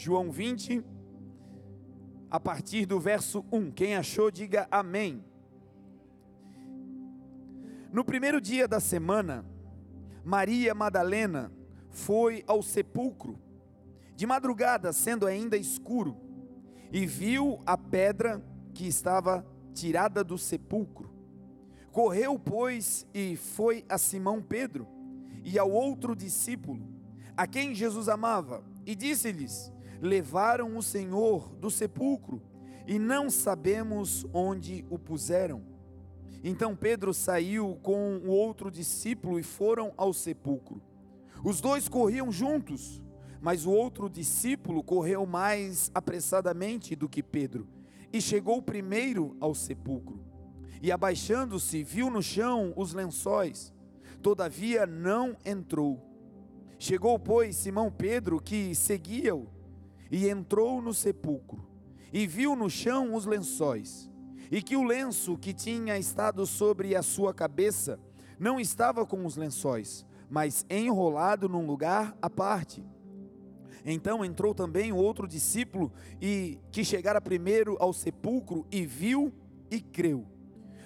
João 20, a partir do verso 1. Quem achou, diga amém. No primeiro dia da semana, Maria Madalena foi ao sepulcro, de madrugada, sendo ainda escuro, e viu a pedra que estava tirada do sepulcro. Correu, pois, e foi a Simão Pedro e ao outro discípulo, a quem Jesus amava, e disse-lhes: Levaram o Senhor do sepulcro e não sabemos onde o puseram. Então Pedro saiu com o outro discípulo e foram ao sepulcro. Os dois corriam juntos, mas o outro discípulo correu mais apressadamente do que Pedro e chegou primeiro ao sepulcro. E abaixando-se, viu no chão os lençóis, todavia não entrou. Chegou, pois, Simão Pedro, que seguia-o, e entrou no sepulcro, e viu no chão os lençóis, e que o lenço que tinha estado sobre a sua cabeça não estava com os lençóis, mas enrolado num lugar à parte. Então entrou também o outro discípulo e que chegara primeiro ao sepulcro e viu e creu,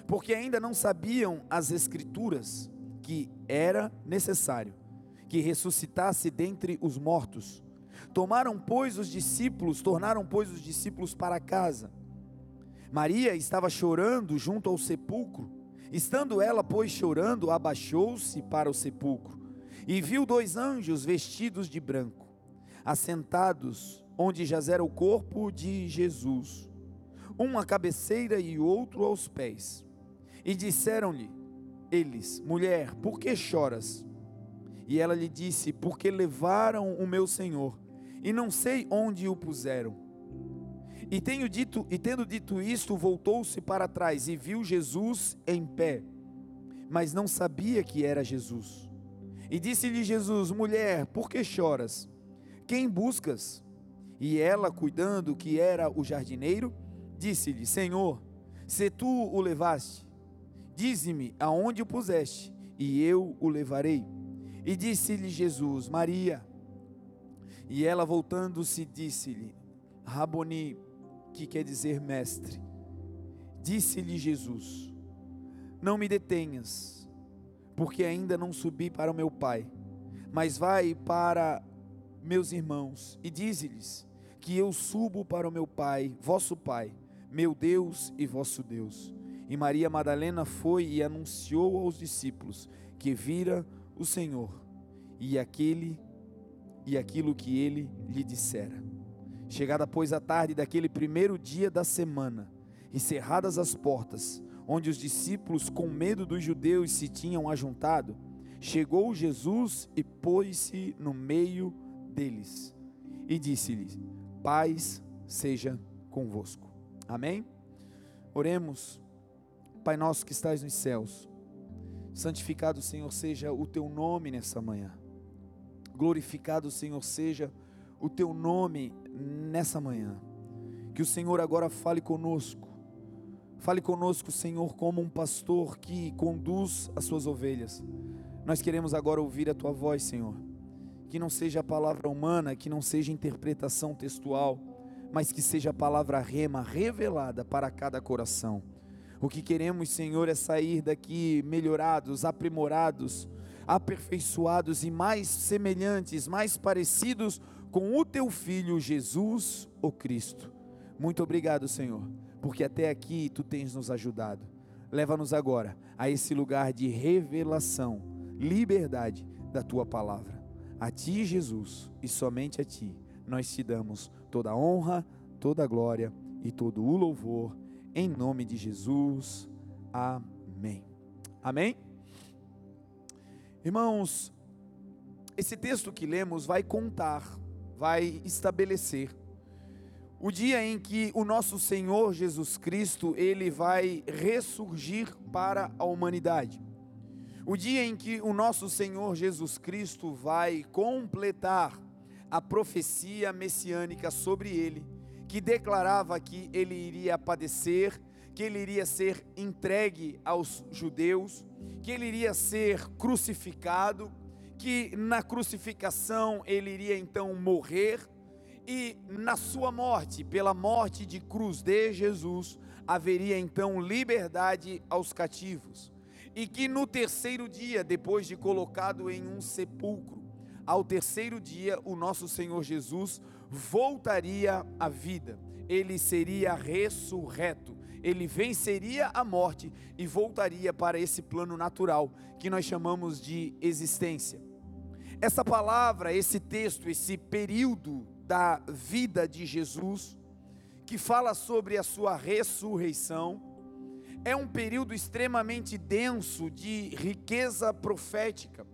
porque ainda não sabiam as escrituras que era necessário que ressuscitasse dentre os mortos. Tomaram, pois, os discípulos, tornaram, pois, os discípulos para casa. Maria estava chorando junto ao sepulcro. Estando ela, pois, chorando, abaixou-se para o sepulcro e viu dois anjos vestidos de branco, assentados onde jazera o corpo de Jesus, um à cabeceira e outro aos pés. E disseram-lhe eles: Mulher, por que choras? E ela lhe disse: Porque levaram o meu Senhor e não sei onde o puseram. E, tenho dito, e tendo dito isto, voltou-se para trás e viu Jesus em pé, mas não sabia que era Jesus. E disse-lhe Jesus: Mulher, por que choras? Quem buscas? E ela, cuidando que era o jardineiro, disse-lhe: Senhor, se tu o levaste, dize-me aonde o puseste, e eu o levarei. E disse-lhe Jesus: Maria. E ela, voltando-se, disse-lhe: Raboni, que quer dizer mestre. Disse-lhe Jesus: Não me detenhas, porque ainda não subi para o meu Pai, mas vai para meus irmãos e dize-lhes que eu subo para o meu Pai, vosso Pai, meu Deus e vosso Deus. E Maria Madalena foi e anunciou aos discípulos que vira o Senhor e aquele e aquilo que ele lhe dissera. Chegada, pois, a tarde daquele primeiro dia da semana, e cerradas as portas, onde os discípulos, com medo dos judeus, se tinham ajuntado, chegou Jesus e pôs-se no meio deles, e disse-lhes: Paz seja convosco. Amém? Oremos, Pai nosso que estás nos céus, santificado, Senhor, seja o teu nome nessa manhã, glorificado, Senhor, seja o teu nome nessa manhã. Que o Senhor agora fale conosco. Fale conosco, Senhor, como um pastor que conduz as suas ovelhas. Nós queremos agora ouvir a tua voz, Senhor. Que não seja a palavra humana, que não seja interpretação textual, mas que seja a palavra rema revelada para cada coração. O que queremos, Senhor, é sair daqui melhorados, aprimorados, aperfeiçoados e mais semelhantes, mais parecidos com o teu filho Jesus, o Cristo. Muito obrigado, Senhor, porque até aqui tu tens nos ajudado. Leva-nos agora a esse lugar de revelação, liberdade da tua palavra. A ti, Jesus, e somente a ti, nós te damos toda a honra, toda a glória e todo o louvor, em nome de Jesus. Amém. Amém? Irmãos, esse texto que lemos vai contar vai estabelecer o dia em que o nosso Senhor Jesus Cristo, ele vai ressurgir para a humanidade. O dia em que o nosso Senhor Jesus Cristo vai completar a profecia messiânica sobre ele, que declarava que ele iria padecer, que ele iria ser entregue aos judeus, que ele iria ser crucificado, que na crucificação ele iria então morrer E na sua morte, pela morte de cruz de Jesus, haveria então liberdade aos cativos. E que no terceiro dia, depois de colocado em um sepulcro, ao terceiro dia o nosso Senhor Jesus voltaria à vida. Ele seria ressurreto. Ele venceria a morte e voltaria para esse plano natural que nós chamamos de existência. Essa palavra, esse texto, esse período da vida de Jesus, que fala sobre a sua ressurreição, é um período extremamente denso de riqueza profética.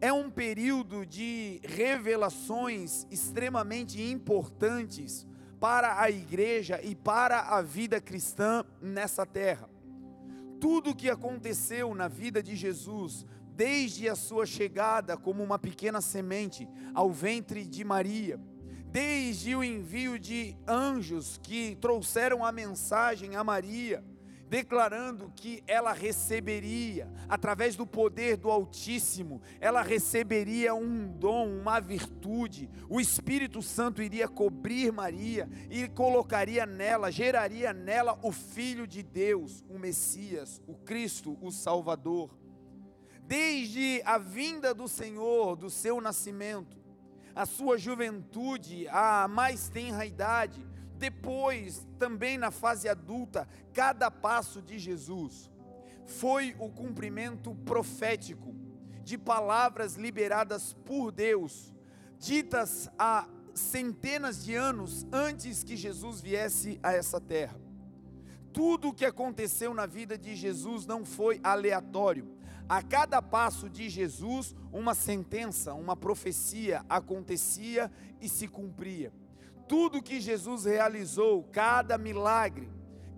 É um período de revelações extremamente importantes para a igreja e para a vida cristã nessa terra. Tudo o que aconteceu na vida de Jesus, desde a sua chegada como uma pequena semente ao ventre de Maria, desde o envio de anjos que trouxeram a mensagem a Maria, declarando que ela receberia, através do poder do Altíssimo, ela receberia um dom, uma virtude, o Espírito Santo iria cobrir Maria e colocaria nela, geraria nela o Filho de Deus, o Messias, o Cristo, o Salvador. Desde a vinda do Senhor, do seu nascimento, a sua juventude, a mais tenra idade, depois, também na fase adulta, cada passo de Jesus foi o cumprimento profético de palavras liberadas por Deus, ditas há centenas de anos antes que Jesus viesse a essa terra. Tudo o que aconteceu na vida de Jesus não foi aleatório, a cada passo de Jesus, uma sentença, uma profecia acontecia e se cumpria. Tudo que Jesus realizou, cada milagre,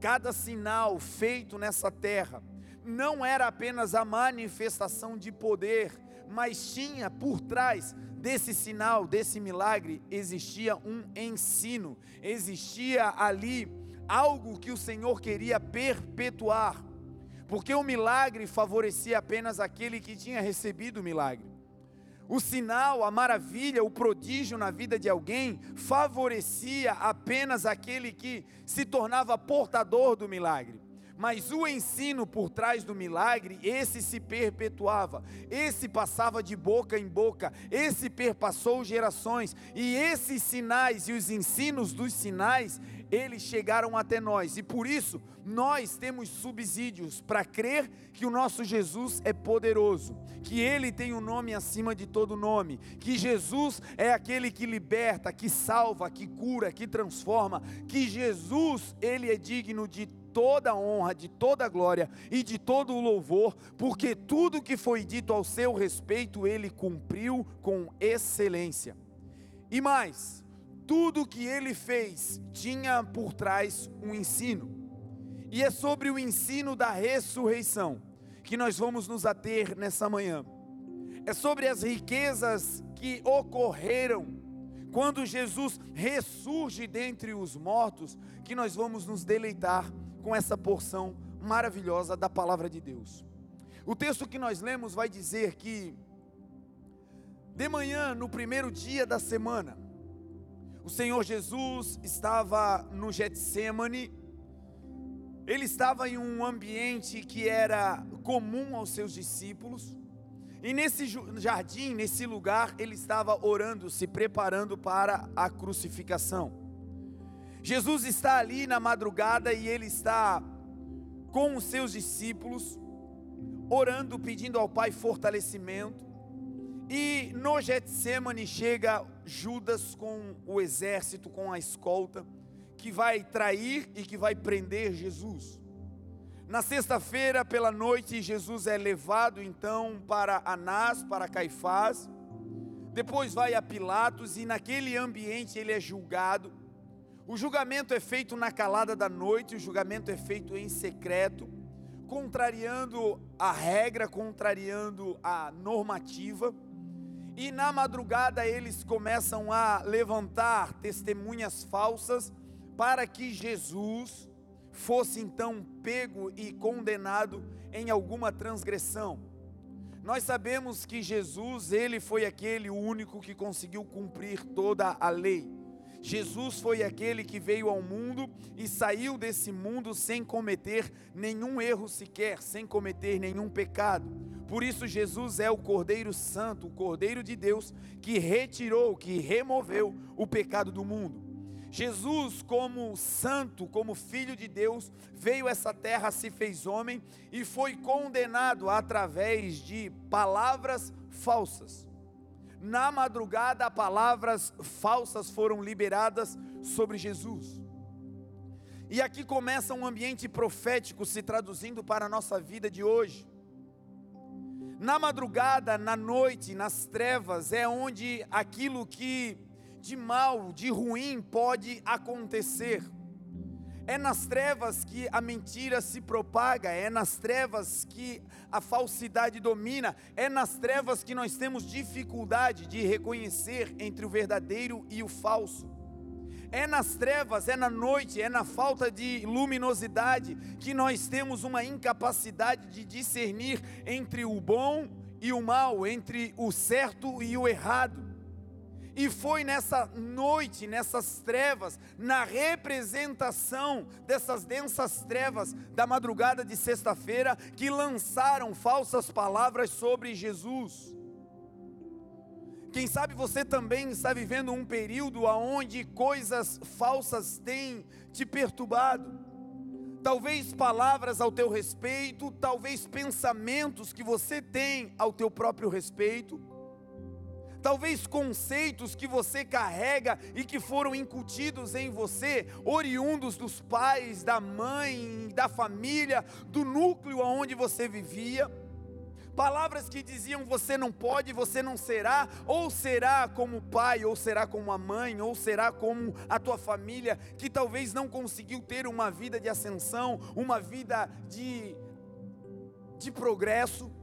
cada sinal feito nessa terra, não era apenas a manifestação de poder, mas tinha por trás desse sinal, desse milagre, existia um ensino, existia ali algo que o Senhor queria perpetuar porque o milagre favorecia apenas aquele que tinha recebido o milagre. O sinal, a maravilha, o prodígio na vida de alguém favorecia apenas aquele que se tornava portador do milagre. Mas o ensino por trás do milagre, esse se perpetuava, esse passava de boca em boca, esse perpassou gerações, e esses sinais e os ensinos dos sinais, eles chegaram até nós, e por isso nós temos subsídios para crer que o nosso Jesus é poderoso, que ele tem o um nome acima de todo nome, que Jesus é aquele que liberta, que salva, que cura, que transforma, que Jesus, ele é digno de toda honra, de toda glória e de todo o louvor, porque tudo que foi dito ao seu respeito ele cumpriu com excelência. E mais, tudo que ele fez tinha por trás um ensino. E é sobre o ensino da ressurreição que nós vamos nos ater nessa manhã. É sobre as riquezas que ocorreram quando Jesus ressurge dentre os mortos que nós vamos nos deleitar com essa porção maravilhosa da palavra de Deus. O texto que nós lemos vai dizer que, de manhã, no primeiro dia da semana, o Senhor Jesus estava no Getsemane, ele estava em um ambiente que era comum aos seus discípulos, e nesse jardim, nesse lugar, ele estava orando, se preparando para a crucificação. Jesus está ali na madrugada e ele está com os seus discípulos, orando, pedindo ao Pai fortalecimento. E no Getsemane chega Judas com o exército, com a escolta, que vai trair e que vai prender Jesus. Na sexta-feira, pela noite, Jesus é levado então para Anás, para Caifás. Depois vai a Pilatos e naquele ambiente ele é julgado. O julgamento é feito na calada da noite, o julgamento é feito em secreto, contrariando a regra, contrariando a normativa. E na madrugada eles começam a levantar testemunhas falsas para que Jesus fosse então pego e condenado em alguma transgressão. Nós sabemos que Jesus, ele foi aquele único que conseguiu cumprir toda a lei Jesus foi aquele que veio ao mundo e saiu desse mundo sem cometer nenhum erro sequer, sem cometer nenhum pecado. Por isso, Jesus é o Cordeiro Santo, o Cordeiro de Deus, que retirou, que removeu o pecado do mundo. Jesus, como santo, como filho de Deus, veio a essa terra, se fez homem e foi condenado através de palavras falsas. Na madrugada, palavras falsas foram liberadas sobre Jesus. E aqui começa um ambiente profético se traduzindo para a nossa vida de hoje. Na madrugada, na noite, nas trevas, é onde aquilo que de mal, de ruim pode acontecer. É nas trevas que a mentira se propaga, é nas trevas que a falsidade domina, é nas trevas que nós temos dificuldade de reconhecer entre o verdadeiro e o falso. É nas trevas, é na noite, é na falta de luminosidade que nós temos uma incapacidade de discernir entre o bom e o mal, entre o certo e o errado. E foi nessa noite, nessas trevas, na representação dessas densas trevas da madrugada de sexta-feira, que lançaram falsas palavras sobre Jesus. Quem sabe você também está vivendo um período onde coisas falsas têm te perturbado. Talvez palavras ao teu respeito, talvez pensamentos que você tem ao teu próprio respeito talvez conceitos que você carrega e que foram incutidos em você, oriundos dos pais, da mãe, da família, do núcleo onde você vivia. Palavras que diziam você não pode, você não será, ou será como pai, ou será como a mãe, ou será como a tua família, que talvez não conseguiu ter uma vida de ascensão, uma vida de, de progresso.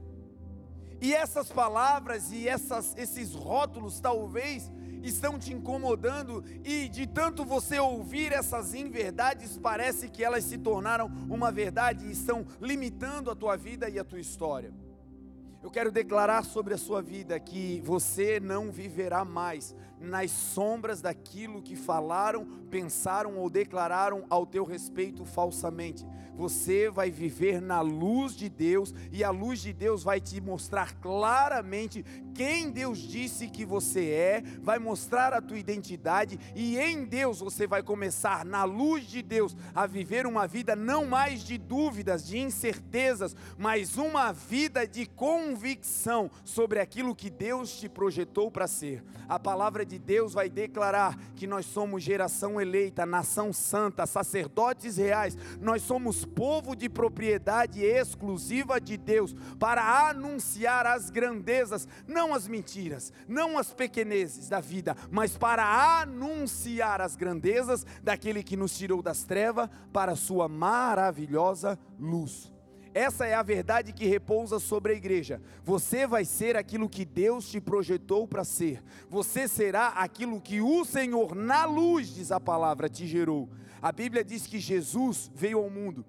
E essas palavras e essas, esses rótulos talvez estão te incomodando e de tanto você ouvir essas inverdades, parece que elas se tornaram uma verdade e estão limitando a tua vida e a tua história. Eu quero declarar sobre a sua vida que você não viverá mais nas sombras daquilo que falaram, pensaram ou declararam ao teu respeito falsamente. Você vai viver na luz de Deus e a luz de Deus vai te mostrar claramente quem Deus disse que você é, vai mostrar a tua identidade e em Deus você vai começar na luz de Deus a viver uma vida não mais de dúvidas, de incertezas, mas uma vida de convicção sobre aquilo que Deus te projetou para ser. A palavra de Deus vai declarar que nós somos geração eleita, nação santa, sacerdotes reais, nós somos povo de propriedade exclusiva de Deus para anunciar as grandezas, não não as mentiras, não as pequenezes da vida, mas para anunciar as grandezas daquele que nos tirou das trevas para a sua maravilhosa luz. Essa é a verdade que repousa sobre a igreja. Você vai ser aquilo que Deus te projetou para ser. Você será aquilo que o Senhor, na luz, diz a palavra, te gerou. A Bíblia diz que Jesus veio ao mundo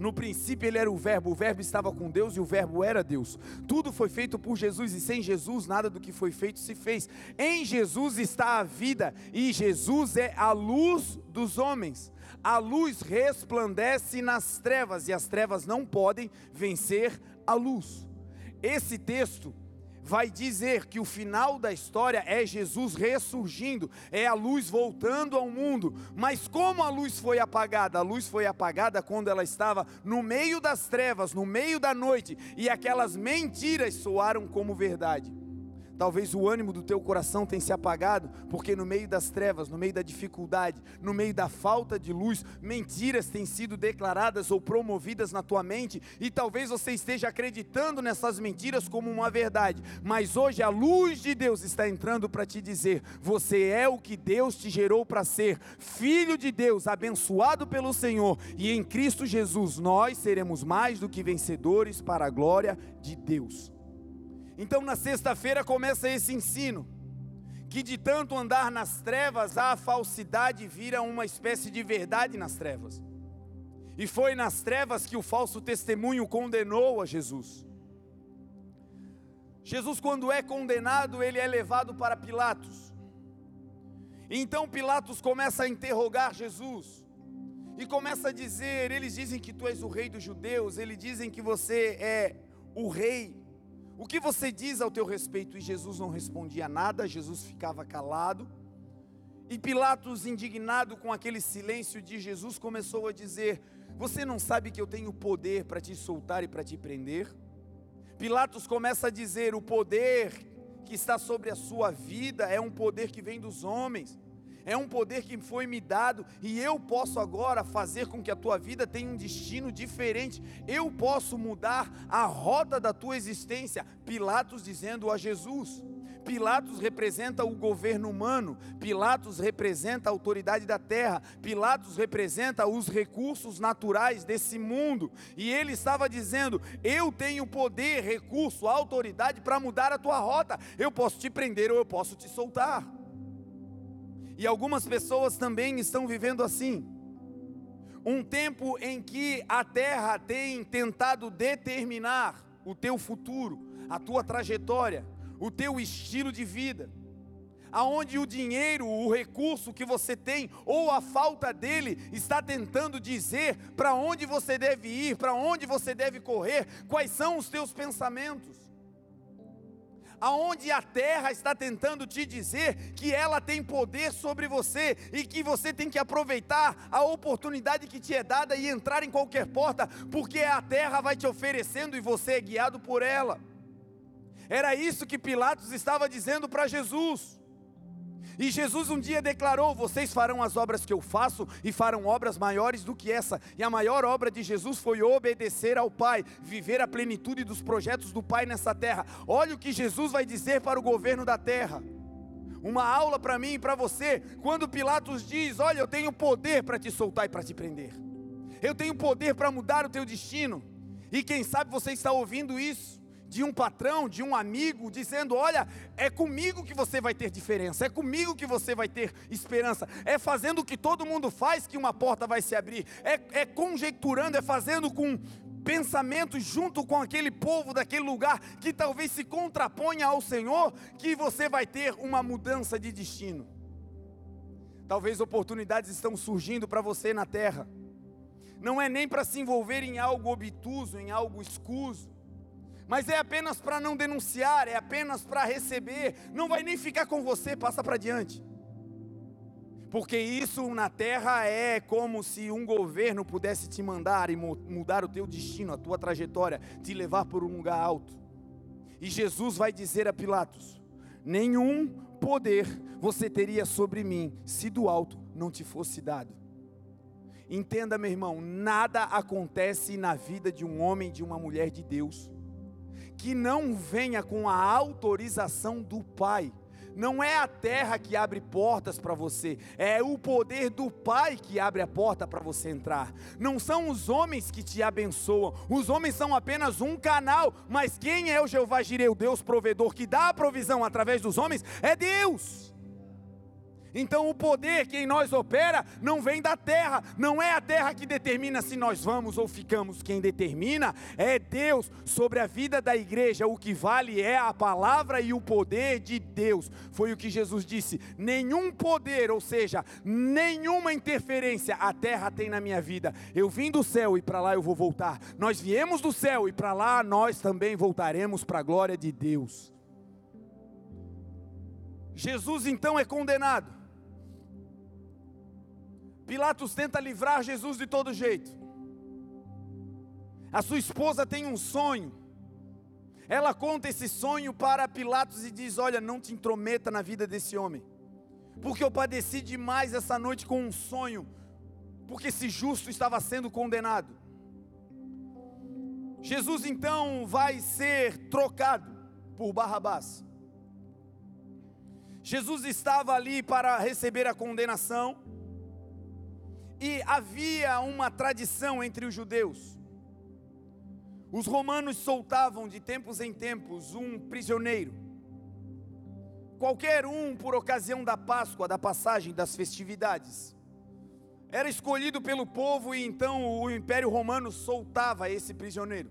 no princípio ele era o Verbo, o Verbo estava com Deus e o Verbo era Deus. Tudo foi feito por Jesus e sem Jesus nada do que foi feito se fez. Em Jesus está a vida e Jesus é a luz dos homens. A luz resplandece nas trevas e as trevas não podem vencer a luz. Esse texto vai dizer que o final da história é Jesus ressurgindo, é a luz voltando ao mundo. Mas como a luz foi apagada? A luz foi apagada quando ela estava no meio das trevas, no meio da noite, e aquelas mentiras soaram como verdade. Talvez o ânimo do teu coração tenha se apagado, porque no meio das trevas, no meio da dificuldade, no meio da falta de luz, mentiras têm sido declaradas ou promovidas na tua mente, e talvez você esteja acreditando nessas mentiras como uma verdade, mas hoje a luz de Deus está entrando para te dizer: você é o que Deus te gerou para ser, filho de Deus, abençoado pelo Senhor, e em Cristo Jesus nós seremos mais do que vencedores para a glória de Deus. Então na sexta-feira começa esse ensino, que de tanto andar nas trevas, a falsidade vira uma espécie de verdade nas trevas. E foi nas trevas que o falso testemunho condenou a Jesus. Jesus, quando é condenado, ele é levado para Pilatos. Então Pilatos começa a interrogar Jesus e começa a dizer: eles dizem que tu és o rei dos judeus, eles dizem que você é o rei. O que você diz ao teu respeito? E Jesus não respondia nada, Jesus ficava calado. E Pilatos, indignado com aquele silêncio de Jesus, começou a dizer: Você não sabe que eu tenho poder para te soltar e para te prender? Pilatos começa a dizer: O poder que está sobre a sua vida é um poder que vem dos homens é um poder que foi me dado e eu posso agora fazer com que a tua vida tenha um destino diferente. Eu posso mudar a rota da tua existência. Pilatos dizendo a Jesus. Pilatos representa o governo humano, Pilatos representa a autoridade da terra, Pilatos representa os recursos naturais desse mundo, e ele estava dizendo: Eu tenho poder, recurso, autoridade para mudar a tua rota, eu posso te prender ou eu posso te soltar. E algumas pessoas também estão vivendo assim. Um tempo em que a terra tem tentado determinar o teu futuro, a tua trajetória, o teu estilo de vida. Aonde o dinheiro, o recurso que você tem ou a falta dele está tentando dizer para onde você deve ir, para onde você deve correr, quais são os teus pensamentos aonde a terra está tentando te dizer que ela tem poder sobre você e que você tem que aproveitar a oportunidade que te é dada e entrar em qualquer porta, porque a terra vai te oferecendo e você é guiado por ela. Era isso que Pilatos estava dizendo para Jesus. E Jesus um dia declarou: Vocês farão as obras que eu faço e farão obras maiores do que essa. E a maior obra de Jesus foi obedecer ao Pai, viver a plenitude dos projetos do Pai nessa terra. Olha o que Jesus vai dizer para o governo da terra. Uma aula para mim e para você, quando Pilatos diz: Olha, eu tenho poder para te soltar e para te prender, eu tenho poder para mudar o teu destino, e quem sabe você está ouvindo isso de um patrão, de um amigo, dizendo: Olha, é comigo que você vai ter diferença, é comigo que você vai ter esperança, é fazendo o que todo mundo faz que uma porta vai se abrir, é, é conjecturando, é fazendo com pensamentos junto com aquele povo daquele lugar que talvez se contraponha ao Senhor, que você vai ter uma mudança de destino. Talvez oportunidades estão surgindo para você na terra. Não é nem para se envolver em algo obtuso, em algo escuso mas é apenas para não denunciar, é apenas para receber, não vai nem ficar com você, passa para diante. Porque isso na terra é como se um governo pudesse te mandar e mudar o teu destino, a tua trajetória, te levar por um lugar alto. E Jesus vai dizer a Pilatos: Nenhum poder você teria sobre mim se do alto não te fosse dado. Entenda, meu irmão, nada acontece na vida de um homem, de uma mulher de Deus que não venha com a autorização do Pai. Não é a terra que abre portas para você, é o poder do Pai que abre a porta para você entrar. Não são os homens que te abençoam, os homens são apenas um canal, mas quem é o Jeová Jireh, o Deus provedor que dá a provisão através dos homens? É Deus. Então o poder que em nós opera não vem da terra, não é a terra que determina se nós vamos ou ficamos, quem determina é Deus sobre a vida da igreja, o que vale é a palavra e o poder de Deus. Foi o que Jesus disse: nenhum poder, ou seja, nenhuma interferência a terra tem na minha vida. Eu vim do céu e para lá eu vou voltar. Nós viemos do céu e para lá nós também voltaremos para a glória de Deus. Jesus então é condenado Pilatos tenta livrar Jesus de todo jeito. A sua esposa tem um sonho. Ela conta esse sonho para Pilatos e diz: Olha, não te intrometa na vida desse homem, porque eu padeci demais essa noite com um sonho, porque esse justo estava sendo condenado. Jesus então vai ser trocado por Barrabás. Jesus estava ali para receber a condenação, e havia uma tradição entre os judeus. Os romanos soltavam de tempos em tempos um prisioneiro. Qualquer um por ocasião da Páscoa, da passagem das festividades. Era escolhido pelo povo e então o Império Romano soltava esse prisioneiro.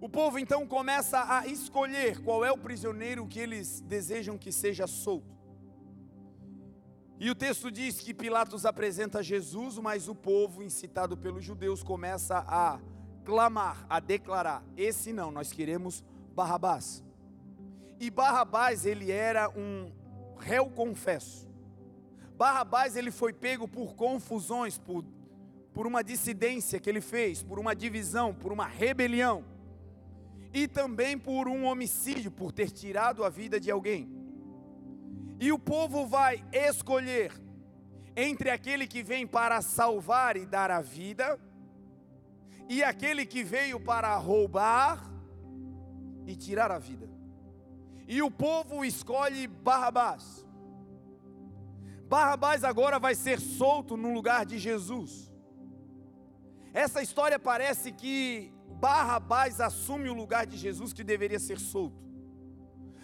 O povo então começa a escolher qual é o prisioneiro que eles desejam que seja solto. E o texto diz que Pilatos apresenta Jesus, mas o povo, incitado pelos judeus, começa a clamar, a declarar: esse não, nós queremos Barrabás. E Barrabás, ele era um réu confesso. Barrabás, ele foi pego por confusões, por, por uma dissidência que ele fez, por uma divisão, por uma rebelião. E também por um homicídio, por ter tirado a vida de alguém. E o povo vai escolher entre aquele que vem para salvar e dar a vida, e aquele que veio para roubar e tirar a vida. E o povo escolhe Barrabás. Barrabás agora vai ser solto no lugar de Jesus. Essa história parece que Barrabás assume o lugar de Jesus que deveria ser solto.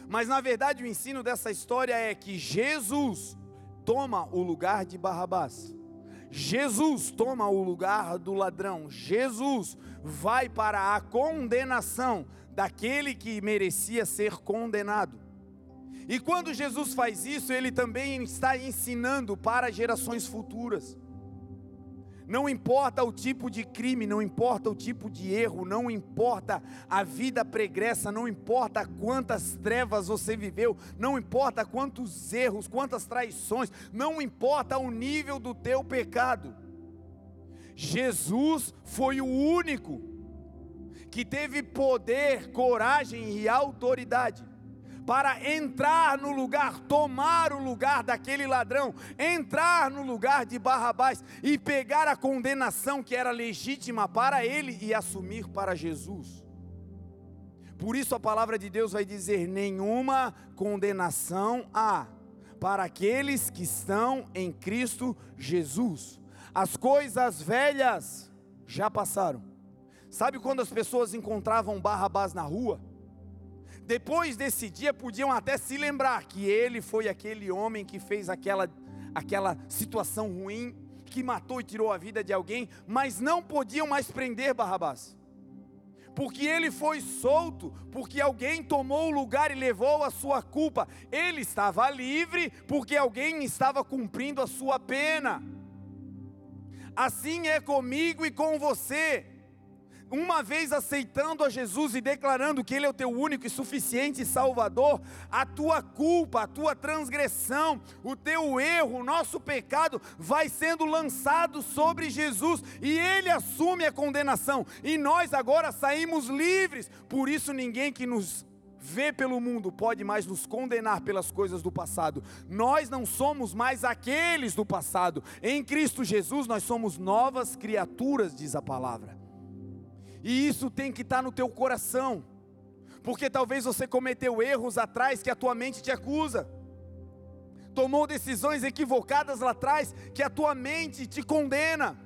Mas na verdade o ensino dessa história é que Jesus toma o lugar de Barrabás. Jesus toma o lugar do ladrão. Jesus vai para a condenação daquele que merecia ser condenado. E quando Jesus faz isso, ele também está ensinando para gerações futuras. Não importa o tipo de crime, não importa o tipo de erro, não importa a vida pregressa, não importa quantas trevas você viveu, não importa quantos erros, quantas traições, não importa o nível do teu pecado. Jesus foi o único que teve poder, coragem e autoridade para entrar no lugar, tomar o lugar daquele ladrão, entrar no lugar de Barrabás e pegar a condenação que era legítima para ele e assumir para Jesus. Por isso a palavra de Deus vai dizer: nenhuma condenação há para aqueles que estão em Cristo Jesus. As coisas velhas já passaram. Sabe quando as pessoas encontravam Barrabás na rua? Depois desse dia, podiam até se lembrar que ele foi aquele homem que fez aquela, aquela situação ruim, que matou e tirou a vida de alguém, mas não podiam mais prender Barrabás. Porque ele foi solto, porque alguém tomou o lugar e levou a sua culpa. Ele estava livre, porque alguém estava cumprindo a sua pena. Assim é comigo e com você uma vez aceitando a Jesus e declarando que Ele é o teu único e suficiente Salvador, a tua culpa, a tua transgressão, o teu erro, o nosso pecado vai sendo lançado sobre Jesus e Ele assume a condenação e nós agora saímos livres. Por isso, ninguém que nos vê pelo mundo pode mais nos condenar pelas coisas do passado. Nós não somos mais aqueles do passado. Em Cristo Jesus nós somos novas criaturas, diz a palavra. E isso tem que estar tá no teu coração. Porque talvez você cometeu erros atrás que a tua mente te acusa. Tomou decisões equivocadas lá atrás que a tua mente te condena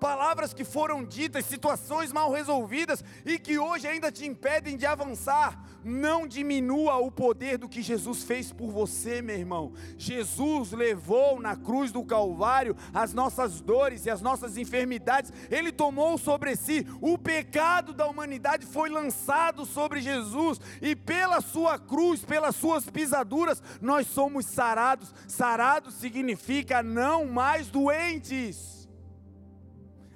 palavras que foram ditas, situações mal resolvidas e que hoje ainda te impedem de avançar. Não diminua o poder do que Jesus fez por você, meu irmão. Jesus levou na cruz do Calvário as nossas dores e as nossas enfermidades, ele tomou sobre si. O pecado da humanidade foi lançado sobre Jesus e pela sua cruz, pelas suas pisaduras, nós somos sarados. Sarados significa não mais doentes.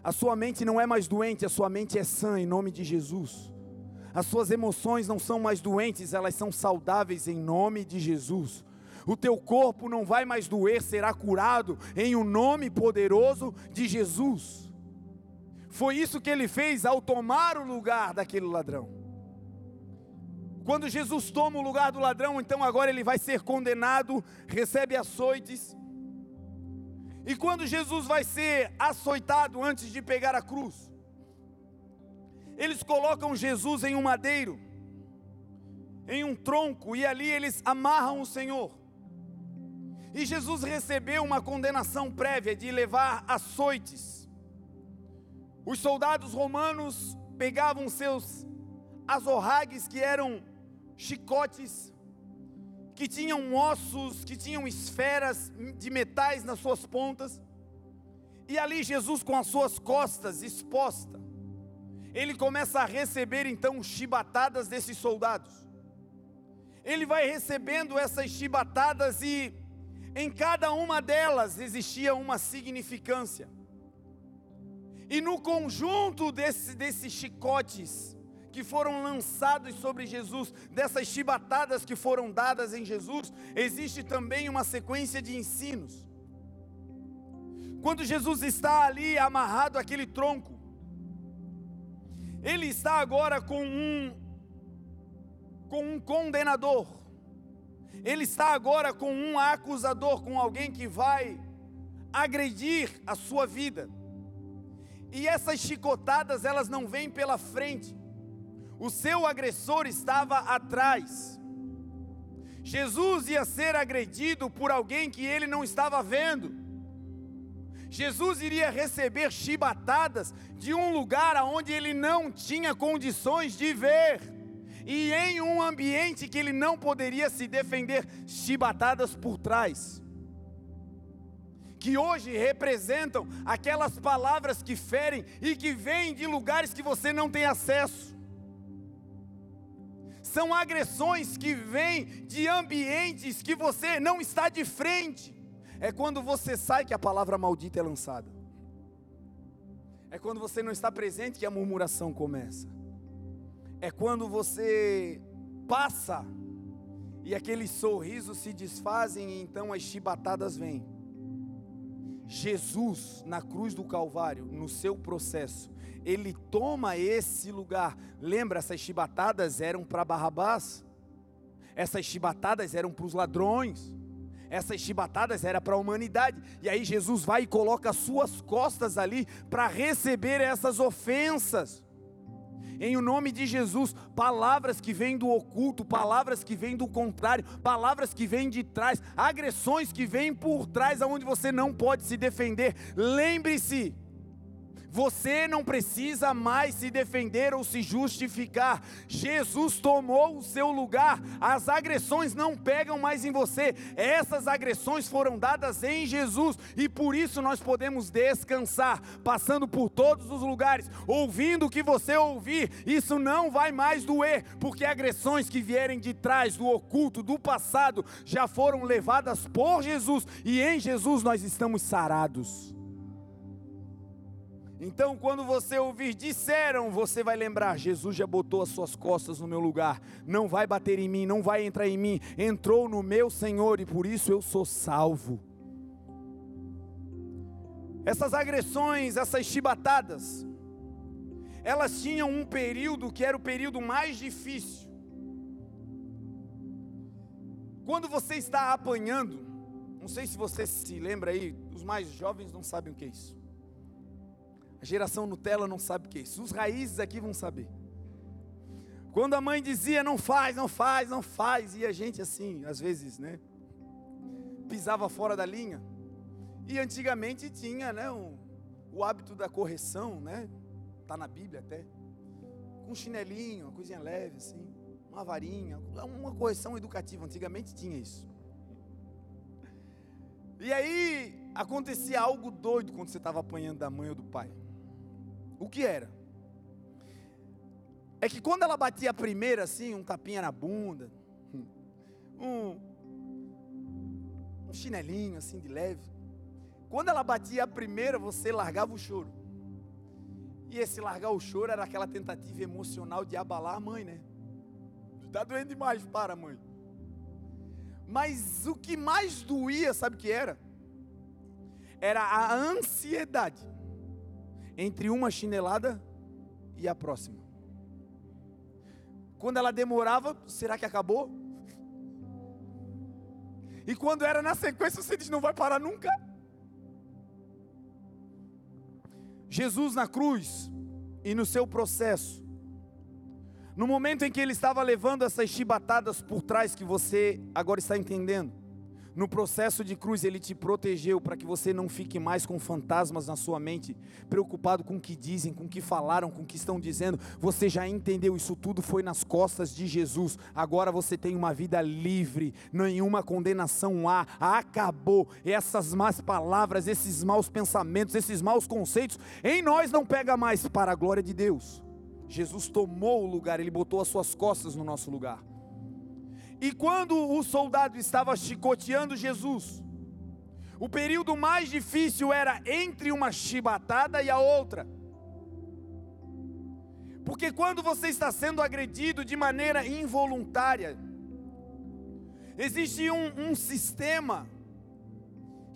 A sua mente não é mais doente, a sua mente é sã em nome de Jesus. As suas emoções não são mais doentes, elas são saudáveis em nome de Jesus. O teu corpo não vai mais doer, será curado em o um nome poderoso de Jesus. Foi isso que ele fez ao tomar o lugar daquele ladrão. Quando Jesus toma o lugar do ladrão, então agora ele vai ser condenado, recebe açoites, e quando Jesus vai ser açoitado antes de pegar a cruz, eles colocam Jesus em um madeiro, em um tronco, e ali eles amarram o Senhor. E Jesus recebeu uma condenação prévia de levar açoites. Os soldados romanos pegavam seus azorragues, que eram chicotes, que tinham ossos, que tinham esferas de metais nas suas pontas. E ali Jesus com as suas costas exposta, ele começa a receber então chibatadas desses soldados. Ele vai recebendo essas chibatadas e Em cada uma delas existia uma significância. E no conjunto desse, desses chicotes que foram lançados sobre Jesus, dessas chibatadas que foram dadas em Jesus, existe também uma sequência de ensinos. Quando Jesus está ali amarrado àquele tronco, ele está agora com um com um condenador. Ele está agora com um acusador, com alguém que vai agredir a sua vida. E essas chicotadas, elas não vêm pela frente. O seu agressor estava atrás. Jesus ia ser agredido por alguém que ele não estava vendo. Jesus iria receber chibatadas de um lugar aonde ele não tinha condições de ver. E em um ambiente que ele não poderia se defender, chibatadas por trás que hoje representam aquelas palavras que ferem e que vêm de lugares que você não tem acesso. São agressões que vêm de ambientes que você não está de frente. É quando você sai que a palavra maldita é lançada. É quando você não está presente que a murmuração começa. É quando você passa e aqueles sorrisos se desfazem e então as chibatadas vêm. Jesus, na cruz do Calvário, no seu processo, ele toma esse lugar. Lembra, essas chibatadas eram para Barrabás, essas chibatadas eram para os ladrões, essas chibatadas eram para a humanidade. E aí Jesus vai e coloca as suas costas ali para receber essas ofensas em o nome de Jesus, palavras que vêm do oculto, palavras que vêm do contrário, palavras que vêm de trás, agressões que vêm por trás, aonde você não pode se defender. Lembre-se, você não precisa mais se defender ou se justificar. Jesus tomou o seu lugar. As agressões não pegam mais em você. Essas agressões foram dadas em Jesus e por isso nós podemos descansar, passando por todos os lugares, ouvindo o que você ouvir. Isso não vai mais doer, porque agressões que vierem de trás, do oculto, do passado, já foram levadas por Jesus e em Jesus nós estamos sarados. Então, quando você ouvir disseram, você vai lembrar: Jesus já botou as suas costas no meu lugar, não vai bater em mim, não vai entrar em mim, entrou no meu Senhor e por isso eu sou salvo. Essas agressões, essas chibatadas, elas tinham um período que era o período mais difícil. Quando você está apanhando, não sei se você se lembra aí, os mais jovens não sabem o que é isso. A geração Nutella não sabe o que é isso. Os raízes aqui vão saber. Quando a mãe dizia não faz, não faz, não faz, e a gente assim, às vezes, né, pisava fora da linha. E antigamente tinha, né, um, o hábito da correção, né, tá na Bíblia até, com chinelinho, uma coisinha leve assim, uma varinha, uma correção educativa. Antigamente tinha isso. E aí acontecia algo doido quando você estava apanhando da mãe ou do pai. O que era? É que quando ela batia a primeira, assim, um tapinha na bunda, um, um chinelinho, assim, de leve. Quando ela batia a primeira, você largava o choro. E esse largar o choro era aquela tentativa emocional de abalar a mãe, né? Está doendo demais, para, mãe. Mas o que mais doía, sabe o que era? Era a ansiedade entre uma chinelada e a próxima. Quando ela demorava, será que acabou? E quando era na sequência, você diz: não vai parar nunca. Jesus na cruz e no seu processo, no momento em que ele estava levando essas chibatadas por trás que você agora está entendendo, no processo de cruz, Ele te protegeu para que você não fique mais com fantasmas na sua mente, preocupado com o que dizem, com o que falaram, com o que estão dizendo. Você já entendeu, isso tudo foi nas costas de Jesus. Agora você tem uma vida livre, nenhuma condenação há. Acabou. Essas más palavras, esses maus pensamentos, esses maus conceitos, em nós não pega mais para a glória de Deus. Jesus tomou o lugar, Ele botou as suas costas no nosso lugar. E quando o soldado estava chicoteando Jesus, O período mais difícil era entre uma chibatada e a outra. Porque quando você está sendo agredido de maneira involuntária, existe um, um sistema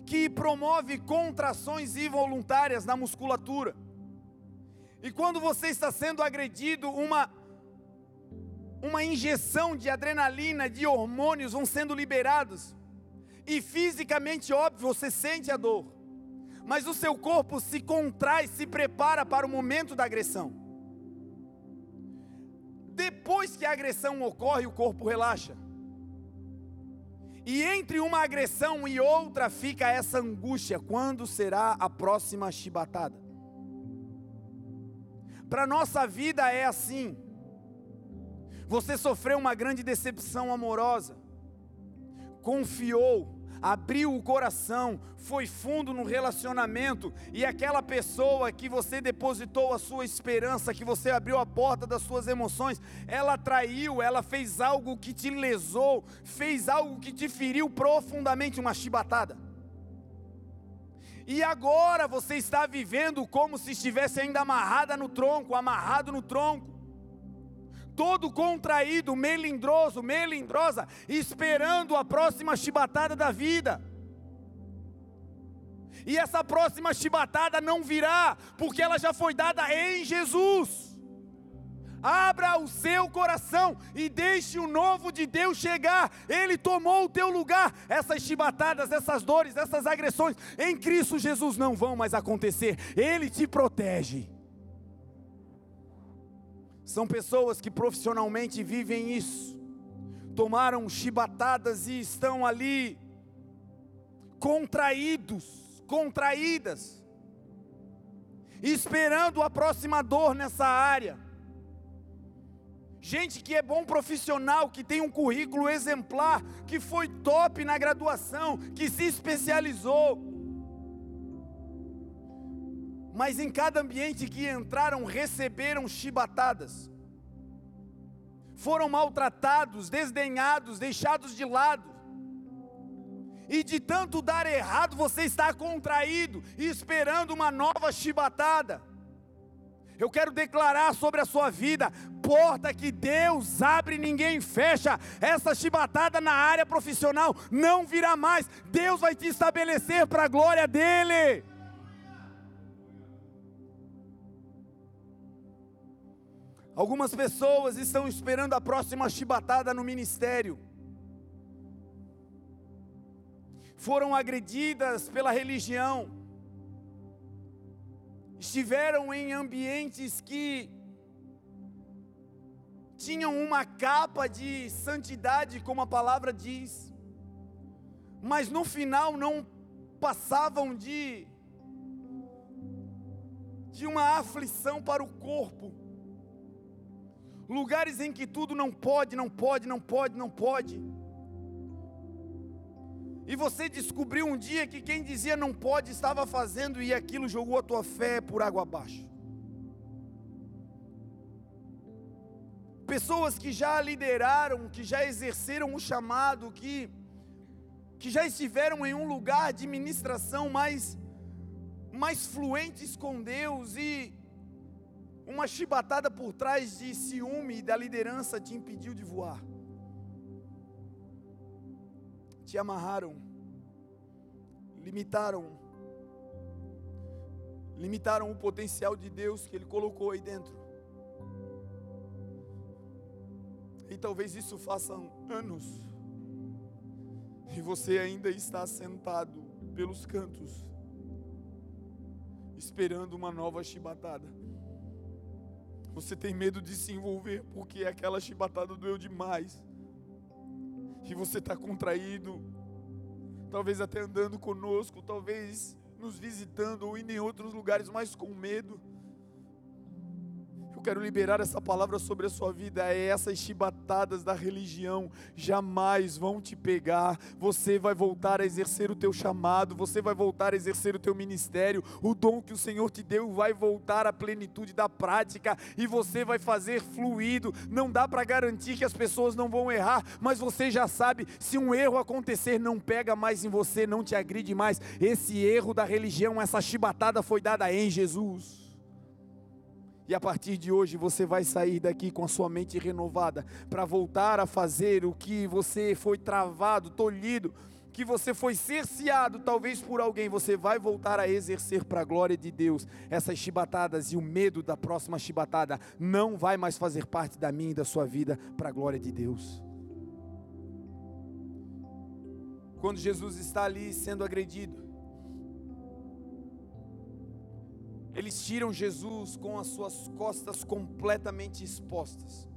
que promove contrações involuntárias na musculatura. E quando você está sendo agredido, uma uma injeção de adrenalina, de hormônios vão sendo liberados. E fisicamente, óbvio, você sente a dor. Mas o seu corpo se contrai, se prepara para o momento da agressão. Depois que a agressão ocorre, o corpo relaxa. E entre uma agressão e outra fica essa angústia: quando será a próxima chibatada? Para nossa vida é assim. Você sofreu uma grande decepção amorosa, confiou, abriu o coração, foi fundo no relacionamento, e aquela pessoa que você depositou a sua esperança, que você abriu a porta das suas emoções, ela traiu, ela fez algo que te lesou, fez algo que te feriu profundamente, uma chibatada. E agora você está vivendo como se estivesse ainda amarrada no tronco, amarrado no tronco todo contraído, melindroso, melindrosa, esperando a próxima chibatada da vida. E essa próxima chibatada não virá, porque ela já foi dada em Jesus. Abra o seu coração e deixe o novo de Deus chegar. Ele tomou o teu lugar. Essas chibatadas, essas dores, essas agressões em Cristo Jesus não vão mais acontecer. Ele te protege. São pessoas que profissionalmente vivem isso, tomaram chibatadas e estão ali contraídos, contraídas, esperando a próxima dor nessa área. Gente que é bom profissional, que tem um currículo exemplar, que foi top na graduação, que se especializou, mas em cada ambiente que entraram receberam chibatadas, foram maltratados, desdenhados, deixados de lado. E de tanto dar errado, você está contraído esperando uma nova chibatada. Eu quero declarar sobre a sua vida: porta que Deus abre, ninguém fecha. Essa chibatada na área profissional não virá mais. Deus vai te estabelecer para a glória dEle. Algumas pessoas estão esperando a próxima chibatada no ministério. Foram agredidas pela religião. Estiveram em ambientes que tinham uma capa de santidade, como a palavra diz, mas no final não passavam de de uma aflição para o corpo lugares em que tudo não pode, não pode, não pode, não pode. E você descobriu um dia que quem dizia não pode estava fazendo e aquilo jogou a tua fé por água abaixo. Pessoas que já lideraram, que já exerceram o chamado, que, que já estiveram em um lugar de ministração mais, mais fluentes com Deus e uma chibatada por trás de ciúme da liderança te impediu de voar. Te amarraram, limitaram, limitaram o potencial de Deus que Ele colocou aí dentro. E talvez isso faça anos, e você ainda está sentado pelos cantos, esperando uma nova chibatada. Você tem medo de se envolver porque aquela chibatada doeu demais. E você está contraído, talvez até andando conosco, talvez nos visitando ou indo em outros lugares, mas com medo. Eu quero liberar essa palavra sobre a sua vida. É essas chibatadas da religião jamais vão te pegar. Você vai voltar a exercer o teu chamado, você vai voltar a exercer o teu ministério. O dom que o Senhor te deu vai voltar à plenitude da prática e você vai fazer fluido. Não dá para garantir que as pessoas não vão errar, mas você já sabe, se um erro acontecer, não pega mais em você, não te agride mais. Esse erro da religião, essa chibatada foi dada em Jesus. E a partir de hoje você vai sair daqui com a sua mente renovada para voltar a fazer o que você foi travado, tolhido, que você foi cerceado talvez por alguém, você vai voltar a exercer para a glória de Deus. Essas chibatadas e o medo da próxima chibatada não vai mais fazer parte da minha e da sua vida para a glória de Deus. Quando Jesus está ali sendo agredido, Eles tiram Jesus com as suas costas completamente expostas.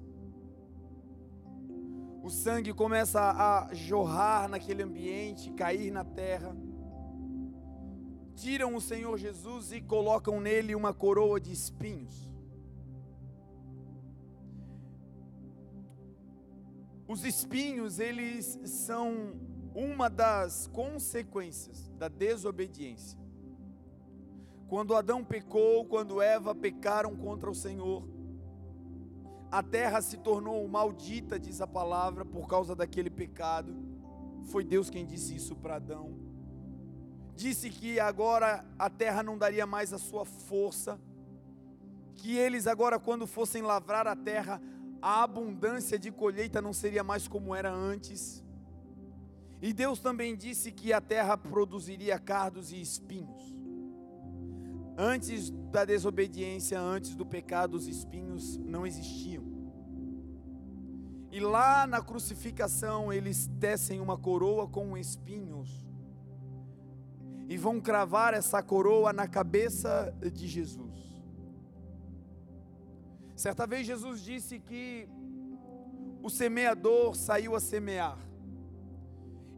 O sangue começa a jorrar naquele ambiente, cair na terra. Tiram o Senhor Jesus e colocam nele uma coroa de espinhos. Os espinhos, eles são uma das consequências da desobediência. Quando Adão pecou, quando Eva pecaram contra o Senhor, a terra se tornou maldita, diz a palavra, por causa daquele pecado. Foi Deus quem disse isso para Adão. Disse que agora a terra não daria mais a sua força, que eles agora, quando fossem lavrar a terra, a abundância de colheita não seria mais como era antes. E Deus também disse que a terra produziria cardos e espinhos. Antes da desobediência, antes do pecado, os espinhos não existiam. E lá na crucificação, eles tecem uma coroa com espinhos. E vão cravar essa coroa na cabeça de Jesus. Certa vez Jesus disse que o semeador saiu a semear.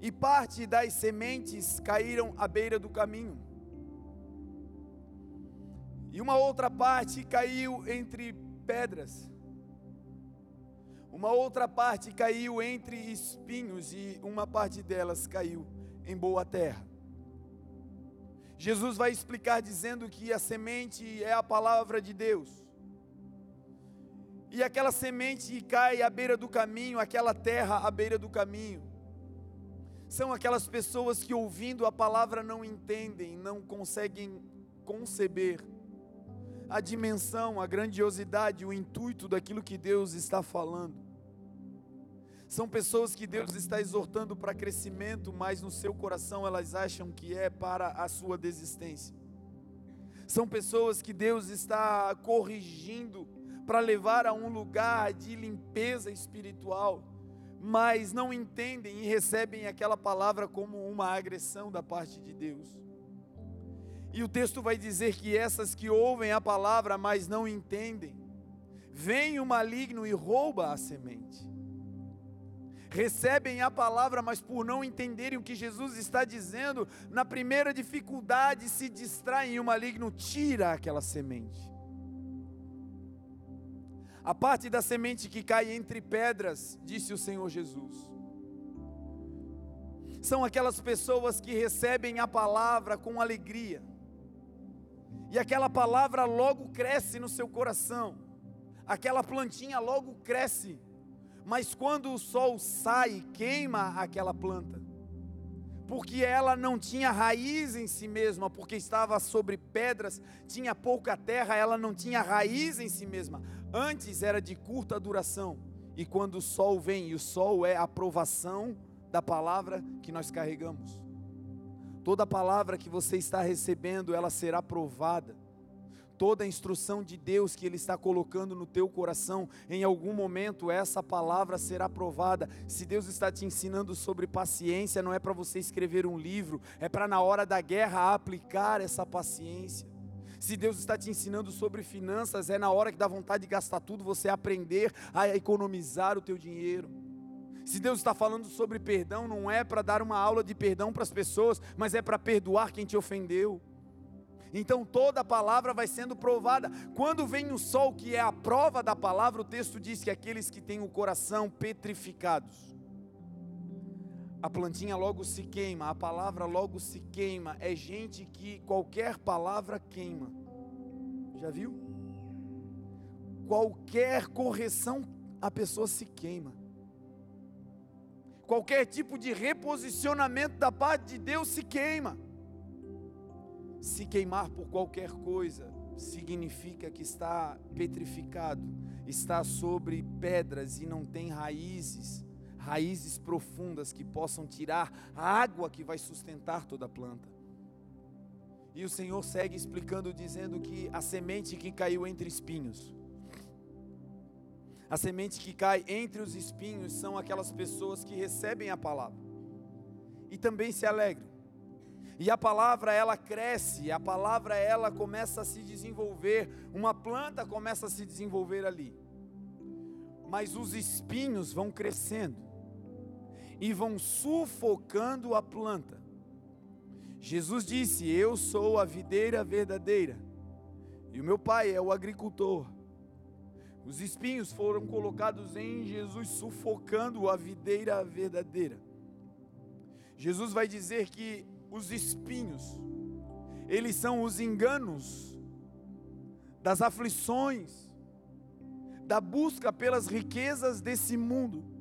E parte das sementes caíram à beira do caminho e uma outra parte caiu entre pedras. Uma outra parte caiu entre espinhos e uma parte delas caiu em boa terra. Jesus vai explicar dizendo que a semente é a palavra de Deus. E aquela semente cai à beira do caminho, aquela terra à beira do caminho. São aquelas pessoas que ouvindo a palavra não entendem, não conseguem conceber a dimensão, a grandiosidade, o intuito daquilo que Deus está falando. São pessoas que Deus está exortando para crescimento, mas no seu coração elas acham que é para a sua desistência. São pessoas que Deus está corrigindo para levar a um lugar de limpeza espiritual, mas não entendem e recebem aquela palavra como uma agressão da parte de Deus. E o texto vai dizer que essas que ouvem a palavra, mas não entendem, vem o maligno e rouba a semente. Recebem a palavra, mas por não entenderem o que Jesus está dizendo, na primeira dificuldade se distraem e o maligno tira aquela semente. A parte da semente que cai entre pedras, disse o Senhor Jesus. São aquelas pessoas que recebem a palavra com alegria e aquela palavra logo cresce no seu coração, aquela plantinha logo cresce, mas quando o sol sai, queima aquela planta, porque ela não tinha raiz em si mesma, porque estava sobre pedras, tinha pouca terra, ela não tinha raiz em si mesma. Antes era de curta duração, e quando o sol vem, e o sol é a aprovação da palavra que nós carregamos. Toda palavra que você está recebendo, ela será provada. Toda a instrução de Deus que Ele está colocando no teu coração, em algum momento essa palavra será provada. Se Deus está te ensinando sobre paciência, não é para você escrever um livro, é para na hora da guerra aplicar essa paciência. Se Deus está te ensinando sobre finanças, é na hora que dá vontade de gastar tudo, você aprender a economizar o teu dinheiro. Se Deus está falando sobre perdão, não é para dar uma aula de perdão para as pessoas, mas é para perdoar quem te ofendeu. Então toda palavra vai sendo provada. Quando vem o sol, que é a prova da palavra, o texto diz que aqueles que têm o coração petrificados, a plantinha logo se queima, a palavra logo se queima. É gente que qualquer palavra queima. Já viu? Qualquer correção, a pessoa se queima. Qualquer tipo de reposicionamento da parte de Deus se queima. Se queimar por qualquer coisa significa que está petrificado, está sobre pedras e não tem raízes raízes profundas que possam tirar a água que vai sustentar toda a planta. E o Senhor segue explicando, dizendo que a semente que caiu entre espinhos, a semente que cai entre os espinhos são aquelas pessoas que recebem a palavra e também se alegram. E a palavra ela cresce, a palavra ela começa a se desenvolver, uma planta começa a se desenvolver ali. Mas os espinhos vão crescendo e vão sufocando a planta. Jesus disse: Eu sou a videira verdadeira, e o meu pai é o agricultor. Os espinhos foram colocados em Jesus, sufocando a videira verdadeira. Jesus vai dizer que os espinhos, eles são os enganos das aflições, da busca pelas riquezas desse mundo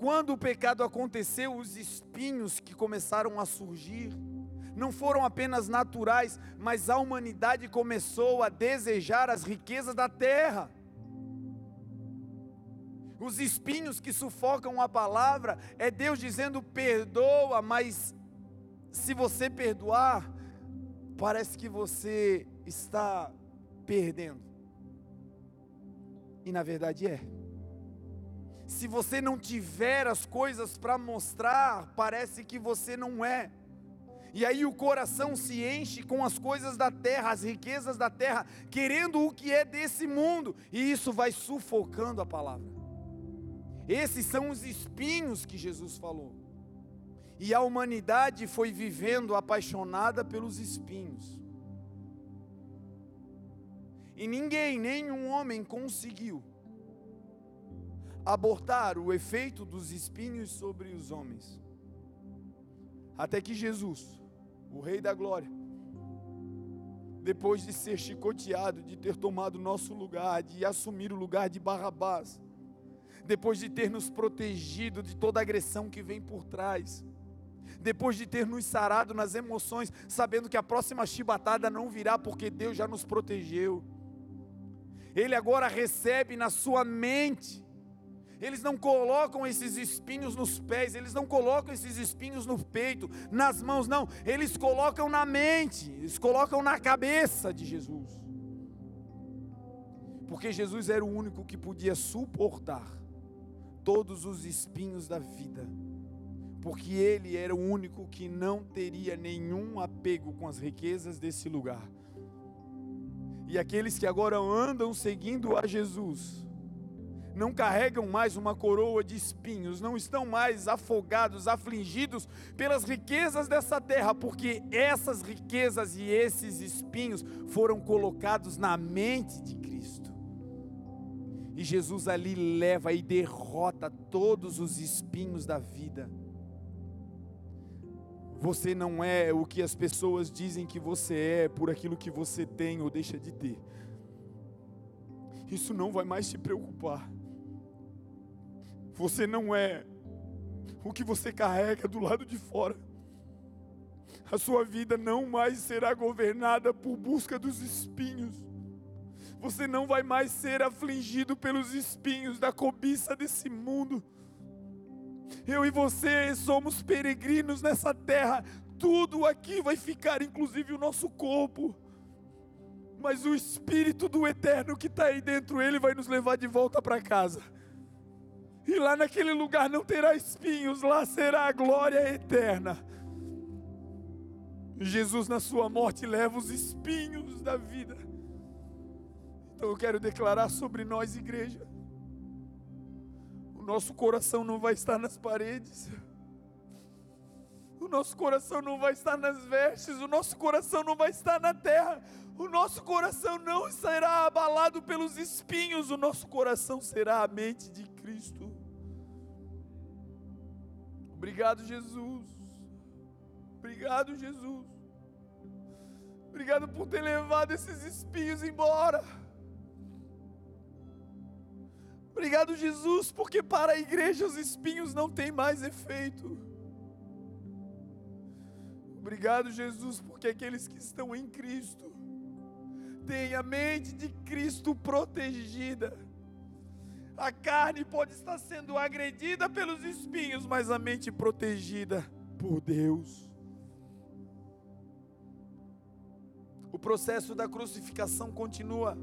quando o pecado aconteceu, os espinhos que começaram a surgir não foram apenas naturais, mas a humanidade começou a desejar as riquezas da terra. Os espinhos que sufocam a palavra é Deus dizendo: perdoa, mas se você perdoar, parece que você está perdendo. E na verdade é se você não tiver as coisas para mostrar, parece que você não é. E aí o coração se enche com as coisas da terra, as riquezas da terra, querendo o que é desse mundo, e isso vai sufocando a palavra. Esses são os espinhos que Jesus falou. E a humanidade foi vivendo apaixonada pelos espinhos. E ninguém, nenhum homem conseguiu abortar o efeito dos espinhos sobre os homens. Até que Jesus, o Rei da Glória, depois de ser chicoteado, de ter tomado nosso lugar, de assumir o lugar de Barrabás, depois de ter nos protegido de toda agressão que vem por trás, depois de ter nos sarado nas emoções, sabendo que a próxima chibatada não virá porque Deus já nos protegeu. Ele agora recebe na sua mente eles não colocam esses espinhos nos pés, eles não colocam esses espinhos no peito, nas mãos, não, eles colocam na mente, eles colocam na cabeça de Jesus. Porque Jesus era o único que podia suportar todos os espinhos da vida. Porque ele era o único que não teria nenhum apego com as riquezas desse lugar. E aqueles que agora andam seguindo a Jesus, não carregam mais uma coroa de espinhos, não estão mais afogados, afligidos pelas riquezas dessa terra, porque essas riquezas e esses espinhos foram colocados na mente de Cristo. E Jesus ali leva e derrota todos os espinhos da vida. Você não é o que as pessoas dizem que você é por aquilo que você tem ou deixa de ter. Isso não vai mais te preocupar. Você não é o que você carrega do lado de fora. A sua vida não mais será governada por busca dos espinhos. Você não vai mais ser afligido pelos espinhos da cobiça desse mundo. Eu e você somos peregrinos nessa terra. Tudo aqui vai ficar, inclusive o nosso corpo. Mas o Espírito do Eterno que está aí dentro, ele vai nos levar de volta para casa. E lá naquele lugar não terá espinhos, lá será a glória eterna. Jesus, na sua morte, leva os espinhos da vida. Então eu quero declarar sobre nós, igreja: o nosso coração não vai estar nas paredes, O nosso coração não vai estar nas vestes, o nosso coração não vai estar na terra, o nosso coração não será abalado pelos espinhos, o nosso coração será a mente de Cristo. Obrigado, Jesus. Obrigado, Jesus. Obrigado por ter levado esses espinhos embora. Obrigado, Jesus, porque para a igreja os espinhos não têm mais efeito. Obrigado, Jesus, porque aqueles que estão em Cristo têm a mente de Cristo protegida. A carne pode estar sendo agredida pelos espinhos, mas a mente protegida por Deus. O processo da crucificação continua.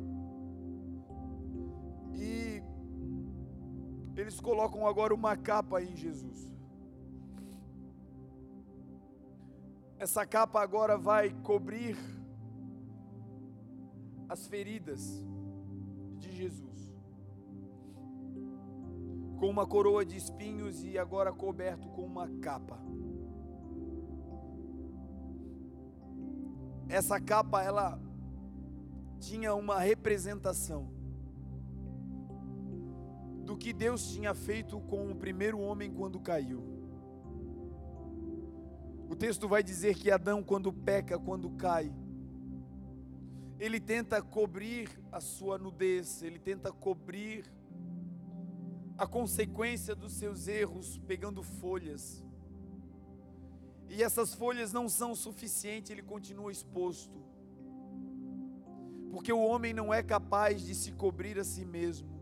E eles colocam agora uma capa em Jesus. Essa capa agora vai cobrir as feridas Com uma coroa de espinhos e agora coberto com uma capa. essa capa ela tinha uma representação do que Deus tinha feito com o primeiro homem quando caiu. O texto vai dizer que Adão, quando peca, quando cai, ele tenta cobrir a sua nudez, ele tenta cobrir a consequência dos seus erros, pegando folhas e essas folhas não são suficientes, ele continua exposto. Porque o homem não é capaz de se cobrir a si mesmo.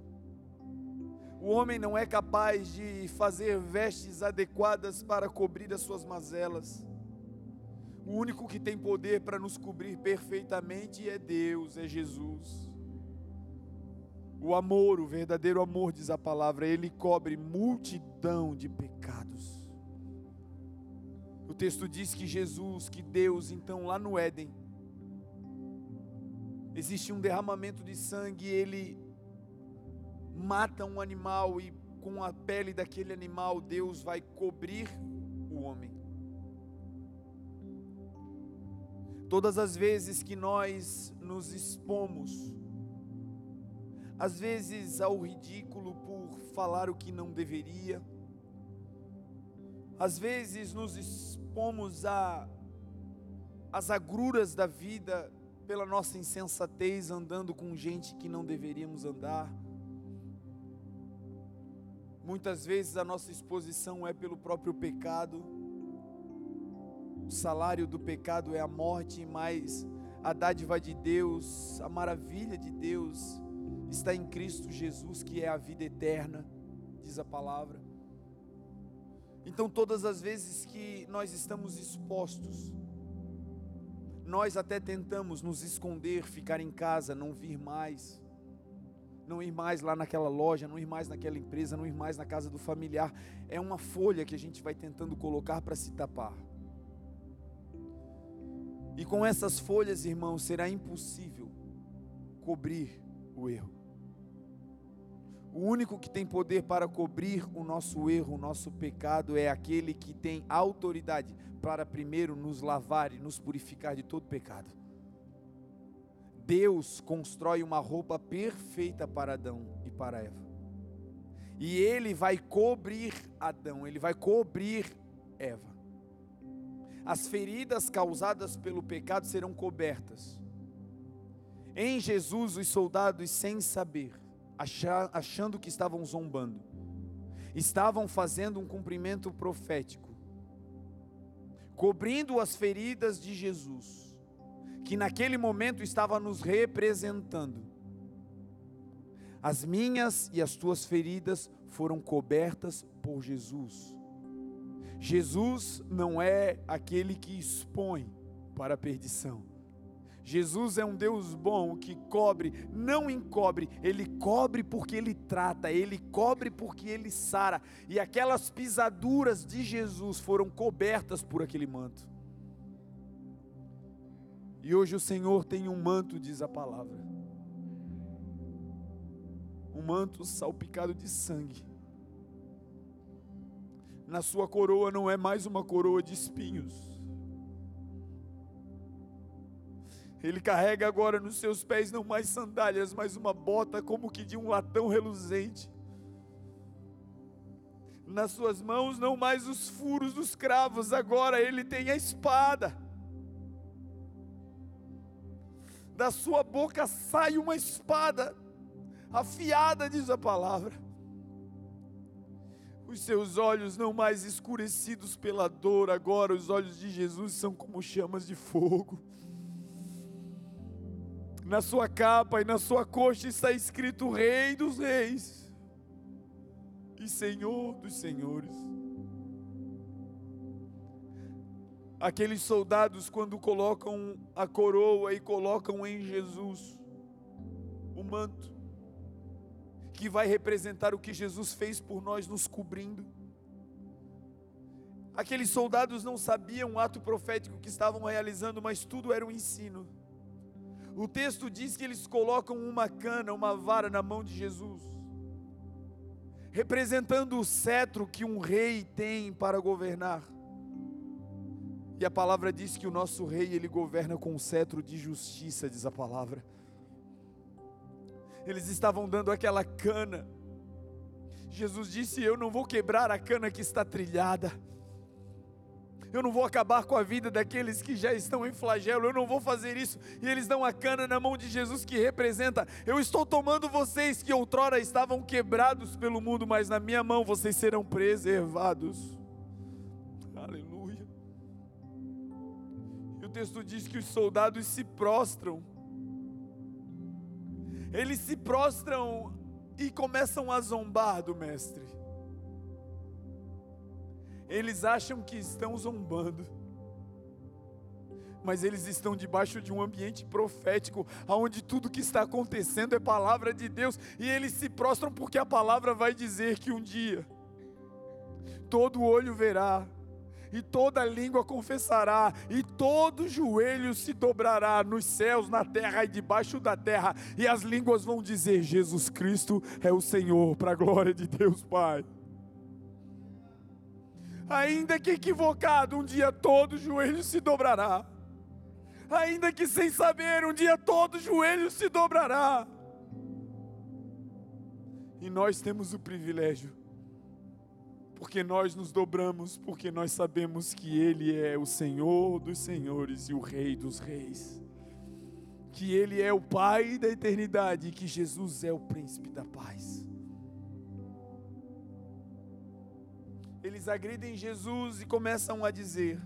O homem não é capaz de fazer vestes adequadas para cobrir as suas mazelas. O único que tem poder para nos cobrir perfeitamente é Deus, é Jesus. O amor, o verdadeiro amor, diz a palavra, ele cobre multidão de pecados. O texto diz que Jesus, que Deus, então lá no Éden, existe um derramamento de sangue, ele mata um animal e com a pele daquele animal Deus vai cobrir o homem. Todas as vezes que nós nos expomos, às vezes ao ridículo por falar o que não deveria, às vezes nos expomos a as agruras da vida pela nossa insensatez andando com gente que não deveríamos andar. Muitas vezes a nossa exposição é pelo próprio pecado. O salário do pecado é a morte, mas a dádiva de Deus, a maravilha de Deus está em Cristo Jesus, que é a vida eterna, diz a palavra. Então, todas as vezes que nós estamos expostos, nós até tentamos nos esconder, ficar em casa, não vir mais, não ir mais lá naquela loja, não ir mais naquela empresa, não ir mais na casa do familiar. É uma folha que a gente vai tentando colocar para se tapar. E com essas folhas, irmãos, será impossível cobrir o erro. O único que tem poder para cobrir o nosso erro, o nosso pecado, é aquele que tem autoridade para primeiro nos lavar e nos purificar de todo pecado. Deus constrói uma roupa perfeita para Adão e para Eva. E ele vai cobrir Adão, ele vai cobrir Eva. As feridas causadas pelo pecado serão cobertas. Em Jesus, os soldados, sem saber, achando que estavam zombando, estavam fazendo um cumprimento profético, cobrindo as feridas de Jesus, que naquele momento estava nos representando. As minhas e as tuas feridas foram cobertas por Jesus. Jesus não é aquele que expõe para a perdição. Jesus é um Deus bom que cobre, não encobre, ele cobre porque ele trata, ele cobre porque ele sara. E aquelas pisaduras de Jesus foram cobertas por aquele manto. E hoje o Senhor tem um manto, diz a palavra. Um manto salpicado de sangue. Na sua coroa não é mais uma coroa de espinhos. Ele carrega agora nos seus pés não mais sandálias, mas uma bota como que de um latão reluzente. Nas suas mãos não mais os furos dos cravos, agora ele tem a espada. Da sua boca sai uma espada afiada, diz a palavra. Os seus olhos não mais escurecidos pela dor, agora os olhos de Jesus são como chamas de fogo. Na sua capa e na sua coxa está escrito Rei dos Reis e Senhor dos Senhores. Aqueles soldados, quando colocam a coroa e colocam em Jesus o manto, que vai representar o que Jesus fez por nós, nos cobrindo. Aqueles soldados não sabiam o ato profético que estavam realizando, mas tudo era um ensino. O texto diz que eles colocam uma cana, uma vara na mão de Jesus, representando o cetro que um rei tem para governar. E a palavra diz que o nosso rei, ele governa com um cetro de justiça, diz a palavra eles estavam dando aquela cana. Jesus disse: Eu não vou quebrar a cana que está trilhada. Eu não vou acabar com a vida daqueles que já estão em flagelo. Eu não vou fazer isso. E eles dão a cana na mão de Jesus que representa: Eu estou tomando vocês que outrora estavam quebrados pelo mundo, mas na minha mão vocês serão preservados. Aleluia. E o texto diz que os soldados se prostram eles se prostram e começam a zombar do Mestre. Eles acham que estão zombando, mas eles estão debaixo de um ambiente profético, onde tudo que está acontecendo é palavra de Deus, e eles se prostram porque a palavra vai dizer que um dia todo olho verá, e toda língua confessará, e todo joelho se dobrará nos céus, na terra e debaixo da terra, e as línguas vão dizer: Jesus Cristo é o Senhor, para a glória de Deus Pai. Ainda que equivocado, um dia todo joelho se dobrará. Ainda que sem saber, um dia todo joelho se dobrará. E nós temos o privilégio porque nós nos dobramos, porque nós sabemos que Ele é o Senhor dos Senhores e o Rei dos Reis, que Ele é o Pai da eternidade e que Jesus é o Príncipe da paz. Eles agridem Jesus e começam a dizer: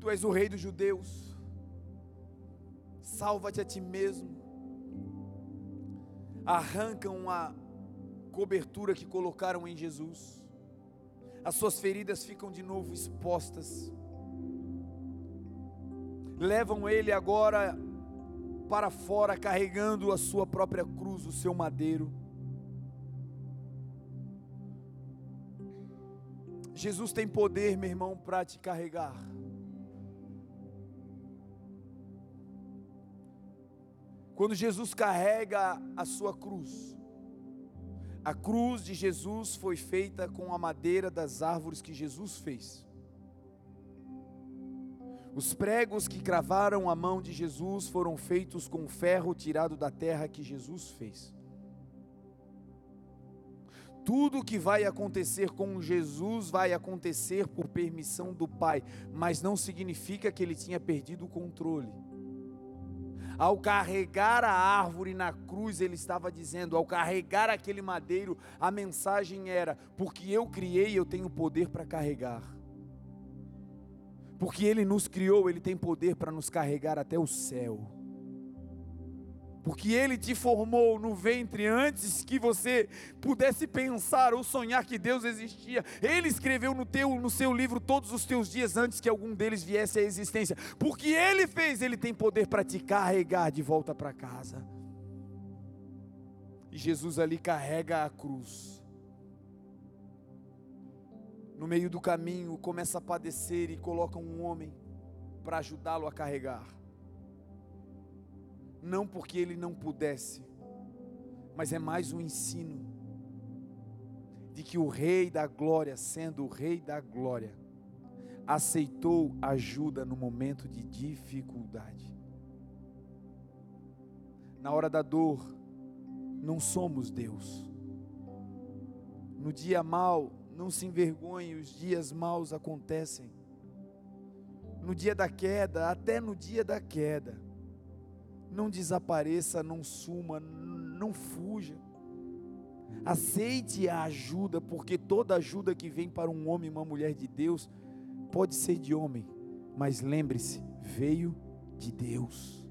Tu és o Rei dos Judeus, salva-te a ti mesmo. Arrancam a cobertura que colocaram em Jesus. As suas feridas ficam de novo expostas. Levam ele agora para fora, carregando a sua própria cruz, o seu madeiro. Jesus tem poder, meu irmão, para te carregar. Quando Jesus carrega a sua cruz, a cruz de Jesus foi feita com a madeira das árvores que Jesus fez. Os pregos que cravaram a mão de Jesus foram feitos com ferro tirado da terra que Jesus fez. Tudo que vai acontecer com Jesus vai acontecer por permissão do Pai, mas não significa que ele tinha perdido o controle. Ao carregar a árvore na cruz, ele estava dizendo, ao carregar aquele madeiro, a mensagem era: porque eu criei, eu tenho poder para carregar. Porque ele nos criou, ele tem poder para nos carregar até o céu porque Ele te formou no ventre antes que você pudesse pensar ou sonhar que Deus existia. Ele escreveu no, teu, no seu livro todos os teus dias antes que algum deles viesse à existência. Porque Ele fez, Ele tem poder para te carregar de volta para casa. E Jesus ali carrega a cruz. No meio do caminho, começa a padecer e coloca um homem para ajudá-lo a carregar não porque ele não pudesse, mas é mais um ensino. de que o Rei da Glória, sendo o Rei da Glória, aceitou ajuda no momento de dificuldade. Na hora da dor, não somos Deus. No dia mal, não se envergonhe, os dias maus acontecem. No dia da queda, até no dia da queda, não desapareça, não suma, não fuja. Aceite a ajuda, porque toda ajuda que vem para um homem e uma mulher de Deus pode ser de homem, mas lembre-se, veio de Deus.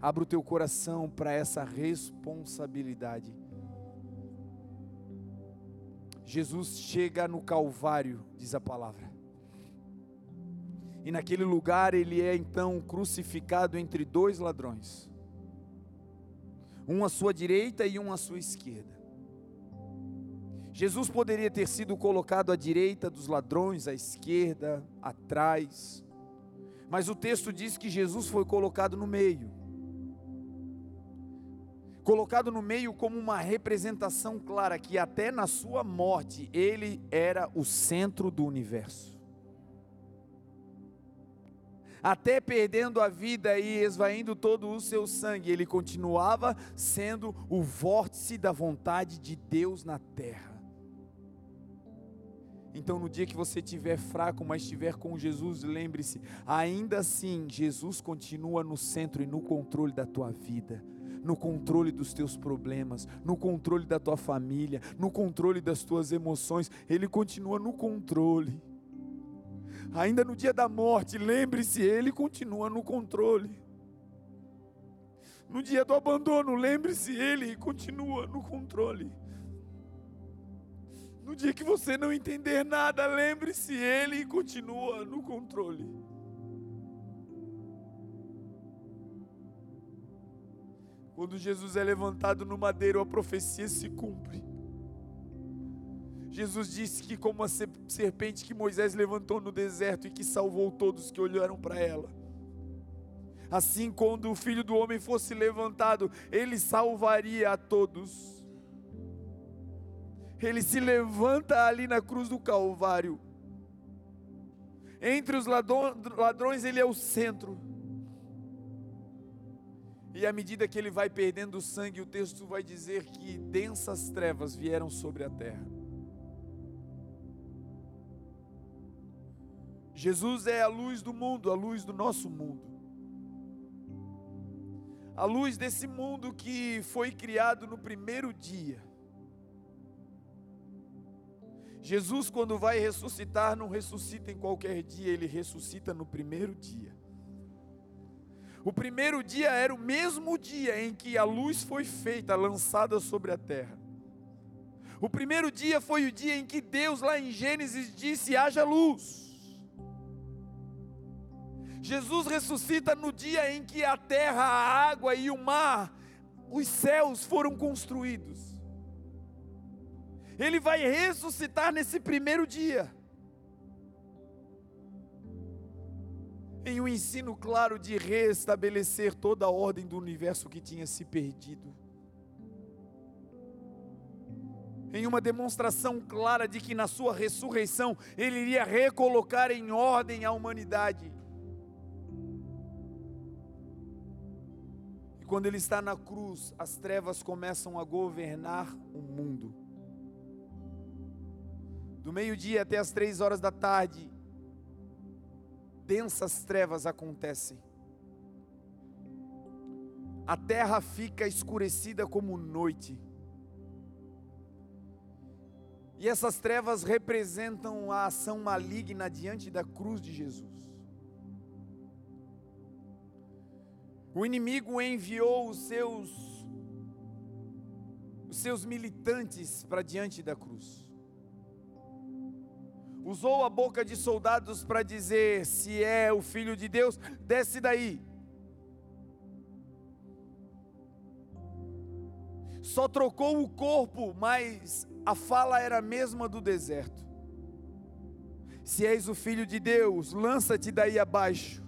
Abra o teu coração para essa responsabilidade. Jesus chega no Calvário, diz a palavra. E naquele lugar ele é então crucificado entre dois ladrões, um à sua direita e um à sua esquerda. Jesus poderia ter sido colocado à direita dos ladrões, à esquerda, atrás, mas o texto diz que Jesus foi colocado no meio colocado no meio como uma representação clara que até na sua morte ele era o centro do universo. Até perdendo a vida e esvaindo todo o seu sangue, ele continuava sendo o vórtice da vontade de Deus na terra. Então, no dia que você estiver fraco, mas estiver com Jesus, lembre-se, ainda assim, Jesus continua no centro e no controle da tua vida no controle dos teus problemas, no controle da tua família, no controle das tuas emoções, Ele continua no controle. Ainda no dia da morte, lembre-se, Ele continua no controle. No dia do abandono, lembre-se, Ele continua no controle. No dia que você não entender nada, lembre-se, Ele continua no controle. Quando Jesus é levantado no madeiro, a profecia se cumpre. Jesus disse que, como a serpente que Moisés levantou no deserto e que salvou todos que olharam para ela, assim, quando o filho do homem fosse levantado, ele salvaria a todos. Ele se levanta ali na cruz do Calvário. Entre os ladrões, ele é o centro. E à medida que ele vai perdendo sangue, o texto vai dizer que densas trevas vieram sobre a terra. Jesus é a luz do mundo, a luz do nosso mundo. A luz desse mundo que foi criado no primeiro dia. Jesus, quando vai ressuscitar, não ressuscita em qualquer dia, ele ressuscita no primeiro dia. O primeiro dia era o mesmo dia em que a luz foi feita, lançada sobre a terra. O primeiro dia foi o dia em que Deus, lá em Gênesis, disse: haja luz. Jesus ressuscita no dia em que a terra, a água e o mar, os céus foram construídos. Ele vai ressuscitar nesse primeiro dia. em um ensino claro de restabelecer toda a ordem do universo que tinha se perdido. Em uma demonstração clara de que na sua ressurreição ele iria recolocar em ordem a humanidade. Quando ele está na cruz, as trevas começam a governar o mundo. Do meio-dia até as três horas da tarde, densas trevas acontecem. A terra fica escurecida como noite. E essas trevas representam a ação maligna diante da cruz de Jesus. O inimigo enviou os seus os seus militantes para diante da cruz usou a boca de soldados para dizer: se é o filho de Deus, desce daí. Só trocou o corpo, mas a fala era a mesma do deserto. Se és o filho de Deus, lança-te daí abaixo.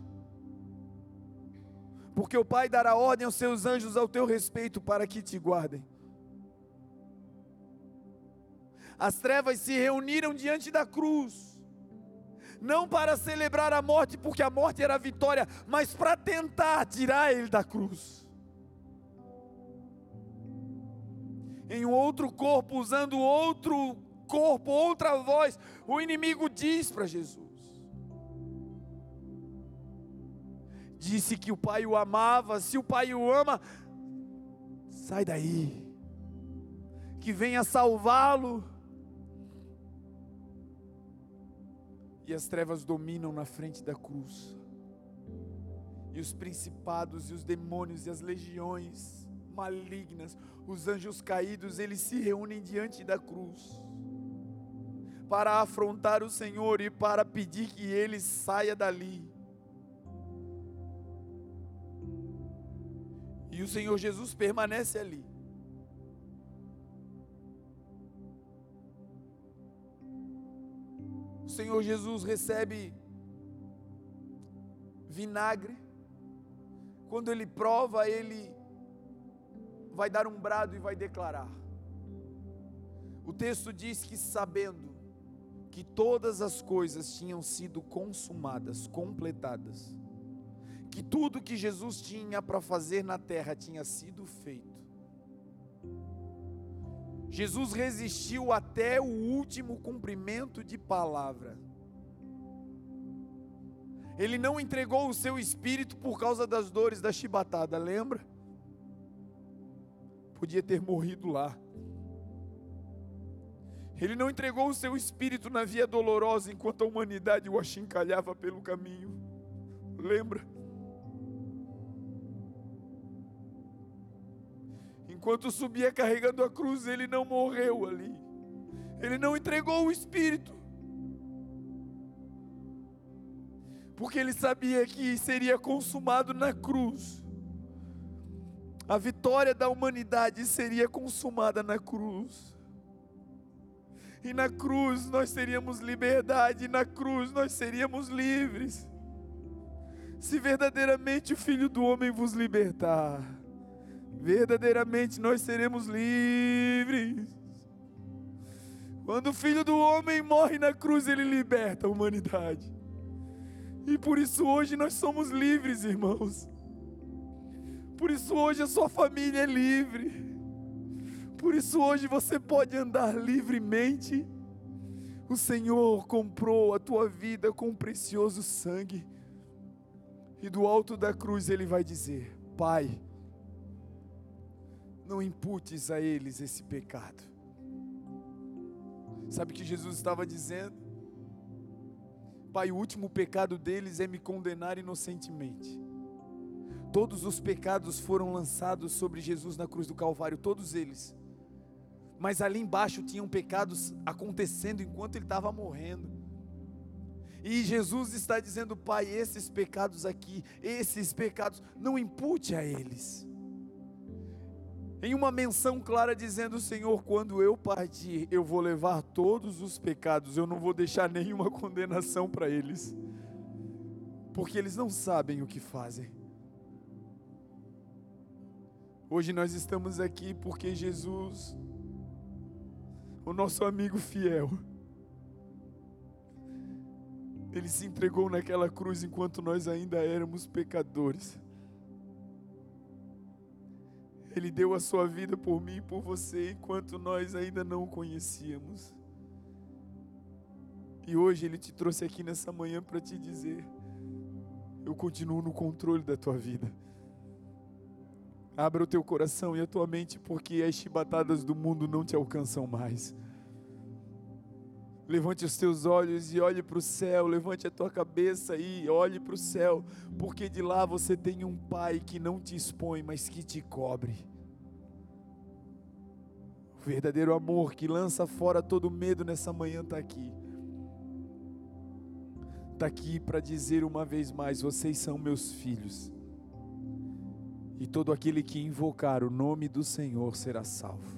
Porque o Pai dará ordem aos seus anjos ao teu respeito para que te guardem. As trevas se reuniram diante da cruz, não para celebrar a morte, porque a morte era a vitória, mas para tentar tirar ele da cruz. Em um outro corpo, usando outro corpo, outra voz, o inimigo diz para Jesus: Disse que o pai o amava, se o pai o ama, sai daí, que venha salvá-lo. E as trevas dominam na frente da cruz, e os principados, e os demônios, e as legiões malignas, os anjos caídos, eles se reúnem diante da cruz para afrontar o Senhor e para pedir que ele saia dali. E o Senhor Jesus permanece ali. O Senhor Jesus recebe vinagre. Quando ele prova, ele vai dar um brado e vai declarar. O texto diz que sabendo que todas as coisas tinham sido consumadas, completadas, que tudo que Jesus tinha para fazer na terra tinha sido feito. Jesus resistiu até o último cumprimento de palavra. Ele não entregou o seu espírito por causa das dores da chibatada, lembra? podia ter morrido lá. Ele não entregou o seu espírito na via dolorosa enquanto a humanidade o achincalhava pelo caminho. Lembra? Enquanto subia carregando a cruz, ele não morreu ali. Ele não entregou o espírito. Porque ele sabia que seria consumado na cruz a vitória da humanidade seria consumada na cruz. E na cruz nós teríamos liberdade, e na cruz nós seríamos livres. Se verdadeiramente o Filho do Homem vos libertar, verdadeiramente nós seremos livres. Quando o Filho do Homem morre na cruz, ele liberta a humanidade. E por isso hoje nós somos livres, irmãos. Por isso hoje a sua família é livre. Por isso hoje você pode andar livremente. O Senhor comprou a tua vida com um precioso sangue. E do alto da cruz ele vai dizer: Pai, não imputes a eles esse pecado. Sabe o que Jesus estava dizendo? Pai, o último pecado deles é me condenar inocentemente. Todos os pecados foram lançados sobre Jesus na cruz do Calvário, todos eles. Mas ali embaixo tinham pecados acontecendo enquanto ele estava morrendo. E Jesus está dizendo, Pai, esses pecados aqui, esses pecados, não impute a eles. Em uma menção clara dizendo, Senhor, quando eu partir, eu vou levar todos os pecados, eu não vou deixar nenhuma condenação para eles, porque eles não sabem o que fazem. Hoje nós estamos aqui porque Jesus, o nosso amigo fiel, ele se entregou naquela cruz enquanto nós ainda éramos pecadores. Ele deu a sua vida por mim e por você enquanto nós ainda não o conhecíamos. E hoje ele te trouxe aqui nessa manhã para te dizer: eu continuo no controle da tua vida. Abra o teu coração e a tua mente, porque as chibatadas do mundo não te alcançam mais. Levante os teus olhos e olhe para o céu, levante a tua cabeça e olhe para o céu, porque de lá você tem um Pai que não te expõe, mas que te cobre. O verdadeiro amor que lança fora todo medo nessa manhã está aqui. Está aqui para dizer uma vez mais: vocês são meus filhos e todo aquele que invocar o nome do Senhor será salvo.